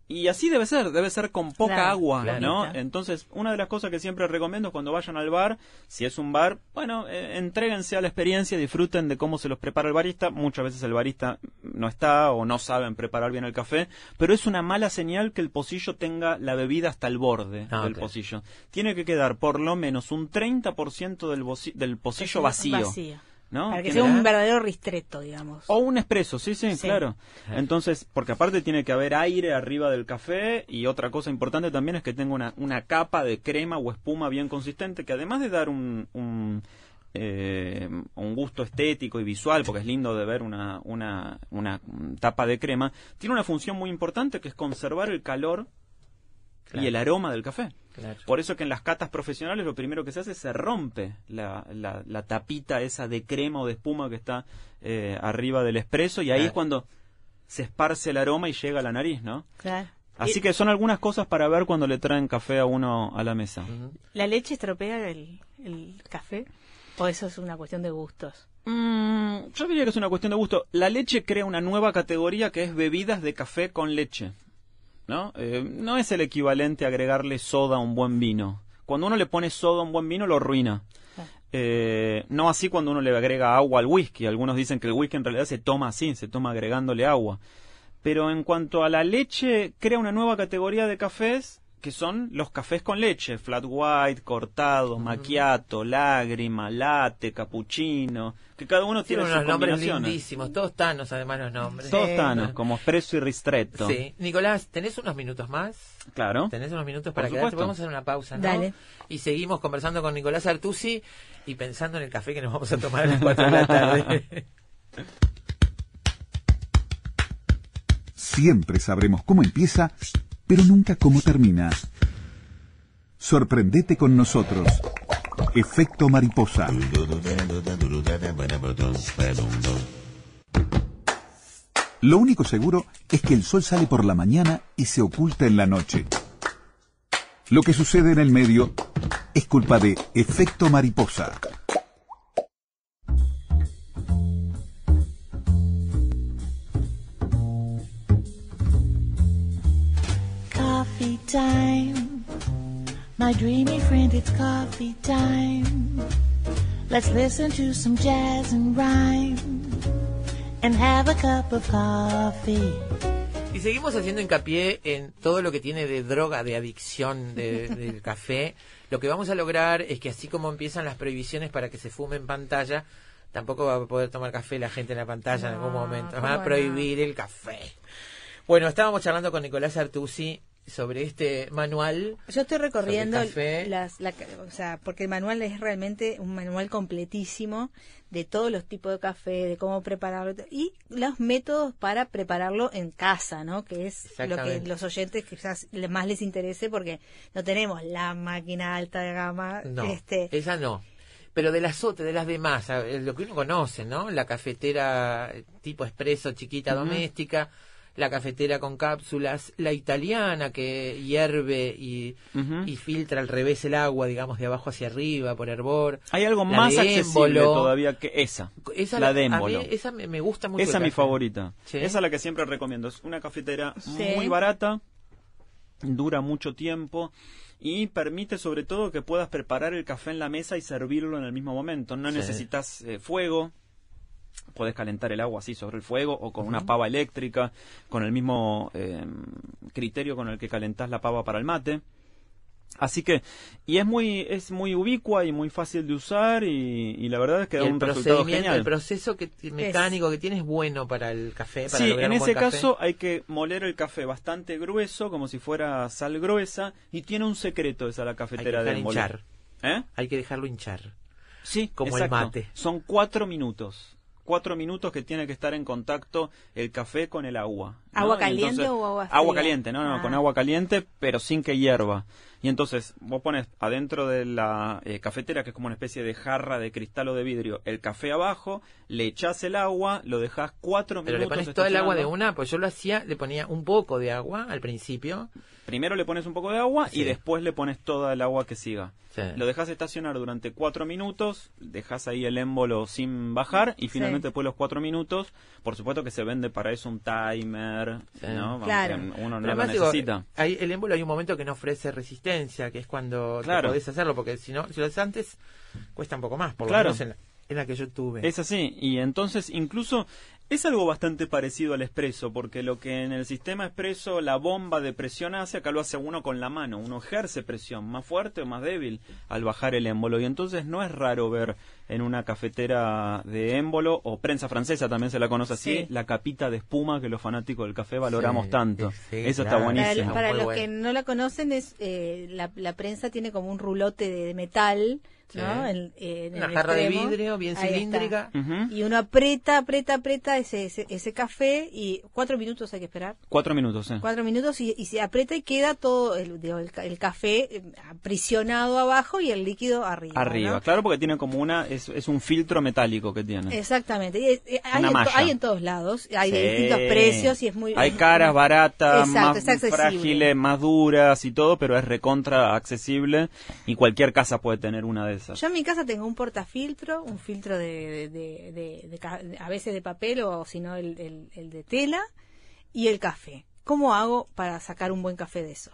Y así debe ser, debe ser con poca Claro, agua, claro. ¿no? Claro. Entonces, una de las cosas que siempre recomiendo es cuando vayan al bar, si es un bar, bueno, eh, entréguense a la experiencia, disfruten de cómo se los prepara el barista. Muchas veces el barista no está o no saben preparar bien el café, pero es una mala señal que el pocillo tenga la bebida hasta el borde Ah, del pocillo. Tiene que quedar por lo menos un 30% del, del pocillo vacío. Vacío. ¿No? Para que sea un verdadero ristretto, digamos. o un expreso, sí, sí, Sí. claro. Entonces, porque aparte tiene que haber aire arriba del café y otra cosa importante también es que tenga una, una capa de crema o espuma bien consistente que además de dar un, un, eh, un gusto estético y visual, porque es lindo de ver una, una, una tapa de crema, tiene una función muy importante que es conservar el calor Claro. y el aroma del café. Claro. Por eso que en las catas profesionales lo primero que se hace es se rompe la, la, la tapita esa de crema o de espuma que está eh, arriba del espresso y ahí Claro. es cuando se esparce el aroma y llega a la nariz, ¿no? Claro. Así Y- que son algunas cosas para ver cuando le traen café a uno a la mesa. ¿La leche estropea el, el café? ¿O eso es una cuestión de gustos? Mm, yo diría que es una cuestión de gusto. La leche crea una nueva categoría que es bebidas de café con leche. ¿No? Eh, no es el equivalente a agregarle soda a un buen vino. Cuando uno le pone soda a un buen vino lo arruina. Eh, no así cuando uno le agrega agua al whisky. Algunos dicen que el whisky en realidad se toma así, se toma agregándole agua. Pero en cuanto a la leche, crea una nueva categoría de cafés que son los cafés con leche, flat white, cortado, macchiato, lágrima, latte, cappuccino, que cada uno Tiene tiene unos sus nombres lindísimos, todos tanos además los nombres. Todos Sí. tanos, como espresso y ristretto. Sí. Nicolás, ¿tenés unos minutos más? Claro. ¿Tenés unos minutos para supuesto. Podemos hacer una pausa, ¿no? Dale. Y seguimos conversando con Nicolás Artusi y pensando en el café que nos vamos a tomar a las 4 de la tarde. Siempre sabremos cómo empieza, pero nunca cómo termina. Sorprendete con nosotros. Efecto mariposa. Lo único seguro es que el sol sale por la mañana y se oculta en la noche. Lo que sucede en el medio es culpa de efecto mariposa. Time. My dreamy friend, it's coffee time. Let's listen to some jazz and rhyme and have a cup of coffee. Y seguimos haciendo hincapié en todo lo que tiene de droga, de adicción de- del café. Lo que vamos a lograr es que así como empiezan las prohibiciones para que se fume en pantalla, tampoco va a poder tomar café la gente en la pantalla en algún momento. ¿cómo Van a no? prohibir el café. Bueno, estábamos charlando con Nicolás Artusi sobre este manual. Yo estoy recorriendo las, la- o sea, porque el manual es realmente un manual completísimo de todos los tipos de café, de cómo prepararlo y los métodos para prepararlo en casa, ¿no? Que es lo que los oyentes quizás más les interese porque no tenemos la máquina alta de gama, No, este, esa no. Pero de las otras, de las demás, lo que uno conoce, ¿no? La cafetera tipo expreso chiquita doméstica, la cafetera con cápsulas, la italiana que hierve y, y filtra al revés el agua, digamos, de abajo hacia arriba, por hervor. Hay algo La más de accesible todavía que esa. Esa la la- de mí esa me, gusta mucho. Esa es mi favorita. Sí. Esa es la que siempre recomiendo. Es una cafetera Sí. muy barata, dura mucho tiempo y permite sobre todo que puedas preparar el café en la mesa y servirlo en el mismo momento. No Sí. necesitas eh, fuego. Puedes calentar el agua así sobre el fuego o con una pava eléctrica, con el mismo eh, criterio con el que calentás la pava para el mate. Así que, y es muy, es muy ubicua y muy fácil de usar y, y la verdad es que da el un resultado procedimiento, genial. el proceso que, mecánico que tiene es bueno para el café. Para Sí, en ese café. caso hay que moler el café bastante grueso, como si fuera sal gruesa, y tiene un secreto esa la hay que cafetera de émbolo. hinchar. ¿Eh? Hay que dejarlo hinchar. Sí, Como el mate. Son cuatro minutos. Cuatro minutos que tiene que estar en contacto el café con el agua. ¿no? ¿Agua caliente entonces- o agua Agua fría? caliente, no, no, Ah. con agua caliente, pero sin que hierva. Y entonces vos pones adentro de la eh, cafetera, que es como una especie de jarra de cristal o de vidrio, el café abajo, le echás el agua, lo dejás cuatro Pero le minutos. pones todo el agua de una, pues yo lo hacía, le ponía un poco de agua al principio. Primero le pones un poco de agua Sí. y después le pones toda el agua que siga. Sí. Lo dejas estacionar durante cuatro minutos, dejas ahí el émbolo sin bajar y finalmente después de los cuatro minutos. Por supuesto que se vende para eso un timer, ¿no? Claro. Uno no Pero lo además, digo, necesita. hay, el émbolo hay un momento que no ofrece resistencia, que es cuando Claro. podés hacerlo, porque si no, si lo haces antes, cuesta un poco más, por Claro. lo menos en la, en la que yo tuve. Es así, y entonces incluso es algo bastante parecido al expreso, porque lo que en el sistema expreso la bomba de presión hace, acá lo hace uno con la mano, uno ejerce presión, más fuerte o más débil al bajar el émbolo, y entonces no es raro ver en una cafetera de émbolo, o prensa francesa también se la conoce así, Sí. la capita de espuma que los fanáticos del café valoramos Sí, tanto. sí, Eso claro. está Para, buenísimo. para los bueno. que no la conocen, es eh, la, la prensa tiene como un rulote de metal, Sí. ¿no? En, eh, en Una el jarra de vidrio bien Ahí cilíndrica. Y uno aprieta, aprieta, aprieta ese, ese, ese café y cuatro minutos hay que esperar. Cuatro minutos, eh. Cuatro minutos y, y se aprieta y queda todo el, digo, el, ca- el café eh, aprisionado abajo y el líquido arriba. Arriba, ¿no? claro, porque tiene como una, es, es un filtro metálico que tiene. Exactamente. Y, eh, hay, Una en, to- malla. hay en todos lados, hay de Sí. distintos precios y es muy... Hay caras baratas, Exacto, más frágiles, más duras y todo, pero es recontra accesible y cualquier casa puede tener una de esas. Yo en mi casa tengo un portafiltro, un filtro de, de- de- de- de ca- a veces de papel o si no el, el- el de tela y el café. ¿Cómo hago para sacar un buen café de eso?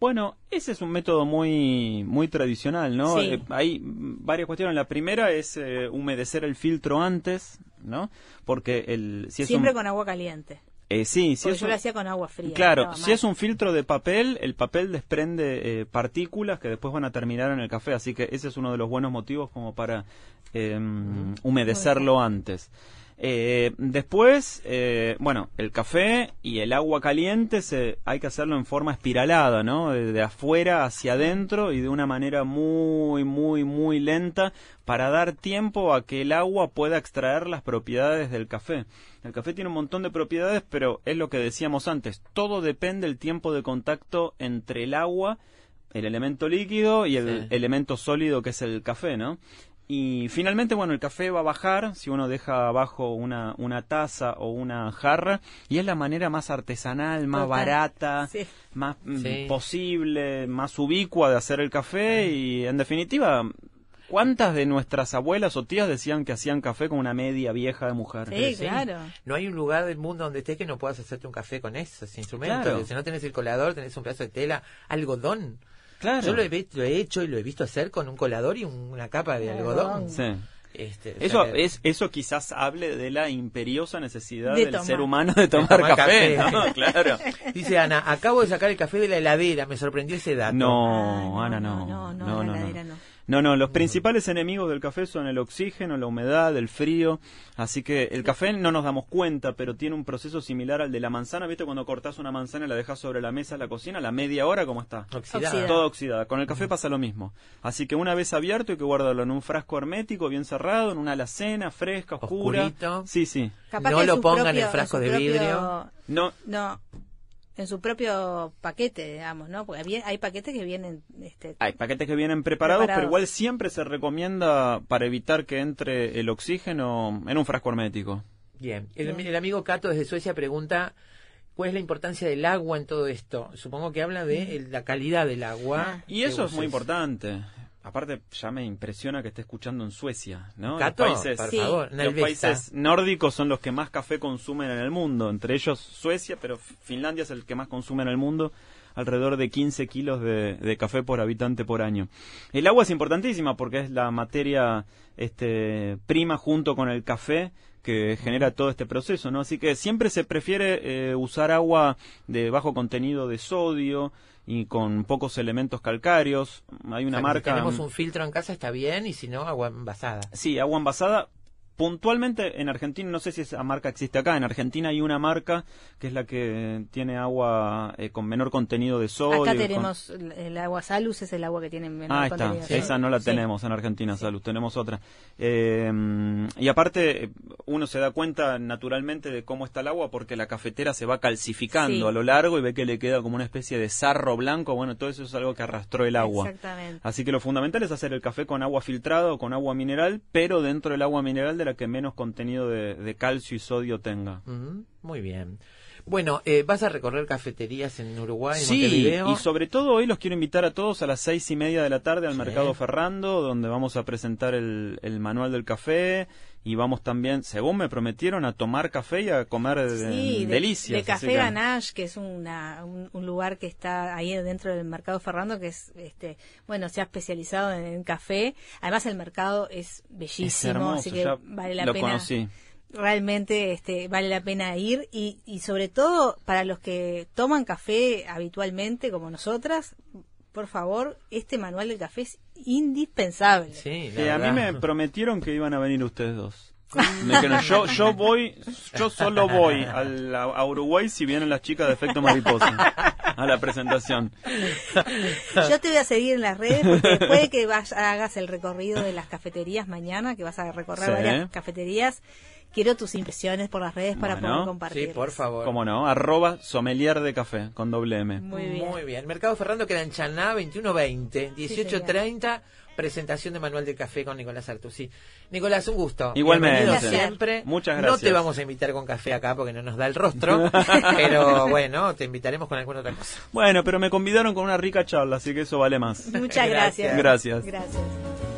Bueno, ese es un método muy muy tradicional, ¿no? Sí. Eh, hay varias cuestiones. La primera es eh, humedecer el filtro antes, ¿no? Porque el si es Siempre un, con agua caliente. Eh, sí, si Porque es yo un- lo hacía con agua fría. Claro, si es un filtro de papel, el papel desprende eh, partículas que después van a terminar en el café, así que ese es uno de los buenos motivos como para eh, humedecerlo antes. Eh, después, eh, bueno, el café y el agua caliente se, hay que hacerlo en forma espiralada, ¿no? De, de afuera hacia adentro y de una manera muy, muy, muy lenta para dar tiempo a que el agua pueda extraer las propiedades del café. El café tiene un montón de propiedades, pero es lo que decíamos antes, todo depende del tiempo de contacto entre el agua, el elemento líquido y el Sí. elemento sólido que es el café, ¿no? Y finalmente, bueno, el café va a bajar si uno deja abajo una, una taza o una jarra y es la manera más artesanal, más barata, Sí. más mm, Sí. posible, más ubicua de hacer el café y en definitiva, ¿cuántas de nuestras abuelas o tías decían que hacían café con una media vieja de mujer? Sí, Sí. claro. No hay un lugar del mundo donde estés que no puedas hacerte un café con esos instrumentos. Claro. Si no tenés el colador, tenés un pedazo de tela, algodón. Claro. Yo lo he, lo he hecho y lo he visto hacer con un colador y un- una capa de algodón. Sí. Este, o Eso sea es eso quizás hable de la imperiosa necesidad De del tomar. ser humano de tomar, tomar café, café. ¿no? Claro. Dice Ana, acabo de sacar el café de la heladera, me sorprendió ese dato. No, Ah, Ana, no, no. no, no, no, la no, heladera no. No. No, los principales enemigos del café son el oxígeno, la humedad, el frío. Así que el café no nos damos cuenta, pero tiene un proceso similar al de la manzana. ¿Viste cuando cortás una manzana y la dejas sobre la mesa en la cocina? A la media hora, ¿cómo está? Oxidada. Oxidada. Toda oxidada. Con el café pasa lo mismo. Así que una vez abierto hay que guardarlo en un frasco hermético, bien cerrado, en una alacena, fresca, oscura. Oscurito. Sí, sí. Capaz No en lo pongan en propio- frasco su de propio- vidrio. No, No, en su propio paquete, digamos, ¿no? Porque había- hay paquetes que vienen... Este, Hay paquetes que vienen preparados, Preparados. pero igual siempre se recomienda para evitar que entre el oxígeno en un frasco hermético. Bien. El, Bien. el amigo Cato desde Suecia pregunta cuál es la importancia del agua en todo esto. Supongo que habla de el- la calidad del agua. Ah. Y eso es muy importante. Aparte, ya me impresiona que esté escuchando en Suecia, ¿no? Cato, los países, por Sí. favor, los países nórdicos son los que más café consumen en el mundo, entre ellos Suecia, pero Finlandia es el que más consume en el mundo, alrededor de 15 kilos de, de café por habitante por año. El agua es importantísima porque es la materia este, prima junto con el café que genera todo este proceso, ¿no? Así que siempre se prefiere eh, usar agua de bajo contenido de sodio y con pocos elementos calcáreos. Hay O una sea, que si marca tenemos un filtro en casa está bien y si no, agua envasada. Sí, agua envasada. Puntualmente en Argentina, no sé si esa marca existe acá, en Argentina hay una marca que es la que tiene agua eh, con menor contenido de sodio. acá tenemos el, el agua Salus, es el agua que tiene menor Ah, está. contenido. ¿sí? Esa no la Sí. tenemos en Argentina, Salud. Tenemos otra. Eh, y aparte, uno se da cuenta naturalmente de cómo está el agua porque la cafetera se va calcificando Sí. a lo largo y ve que le queda como una especie de sarro blanco. Bueno, todo eso es algo que arrastró el agua. Exactamente. Así que lo fundamental es hacer el café con agua filtrada o con agua mineral, pero dentro del agua mineral de la que menos contenido de, calcio y sodio tenga. Muy bien. Bueno, eh, ¿vas a recorrer cafeterías en Uruguay, en Sí, Montevideo? y sobre todo hoy los quiero invitar a todos a las seis y media de la tarde al Sí. Mercado Ferrando, donde vamos a presentar el, el manual del café y vamos también, según me prometieron, a tomar café y a comer Sí, de, delicias. de Café que- Ganache, que es una, un, un lugar que está ahí dentro del mercado Ferrando, que es, este, bueno, se ha especializado en, en café. Además, el mercado es bellísimo, Es hermoso, así que vale la lo pena. conocí. Realmente este, vale la pena ir y, y sobre todo para los que toman café habitualmente como nosotras, por favor, este manual del café es indispensable. Sí, Sí, a mí me prometieron que iban a venir ustedes dos. Me dijeron, yo, yo voy, yo solo voy a, la- a Uruguay si vienen las chicas de Efecto Mariposa a la presentación. Yo te voy a seguir en las redes porque puede que vas- hagas el recorrido de las cafeterías mañana, que vas a recorrer Sí. varias cafeterías. Quiero tus impresiones por las redes para Bueno. poder compartir. Sí, por favor. ¿Cómo no? Arroba sommelier de café con doble M. Muy bien. Muy bien. Mercado Ferrando queda en Chaná 2120, 1830. presentación de Manual del Café con Nicolás Artusi. Nicolás, un gusto. Igualmente. Bienvenido siempre. Muchas No gracias. te vamos a invitar con café acá porque no nos da el rostro, pero bueno, te invitaremos con alguna otra cosa. Bueno, pero me convidaron con una rica charla, así que eso vale más. Muchas gracias. Gracias. Gracias.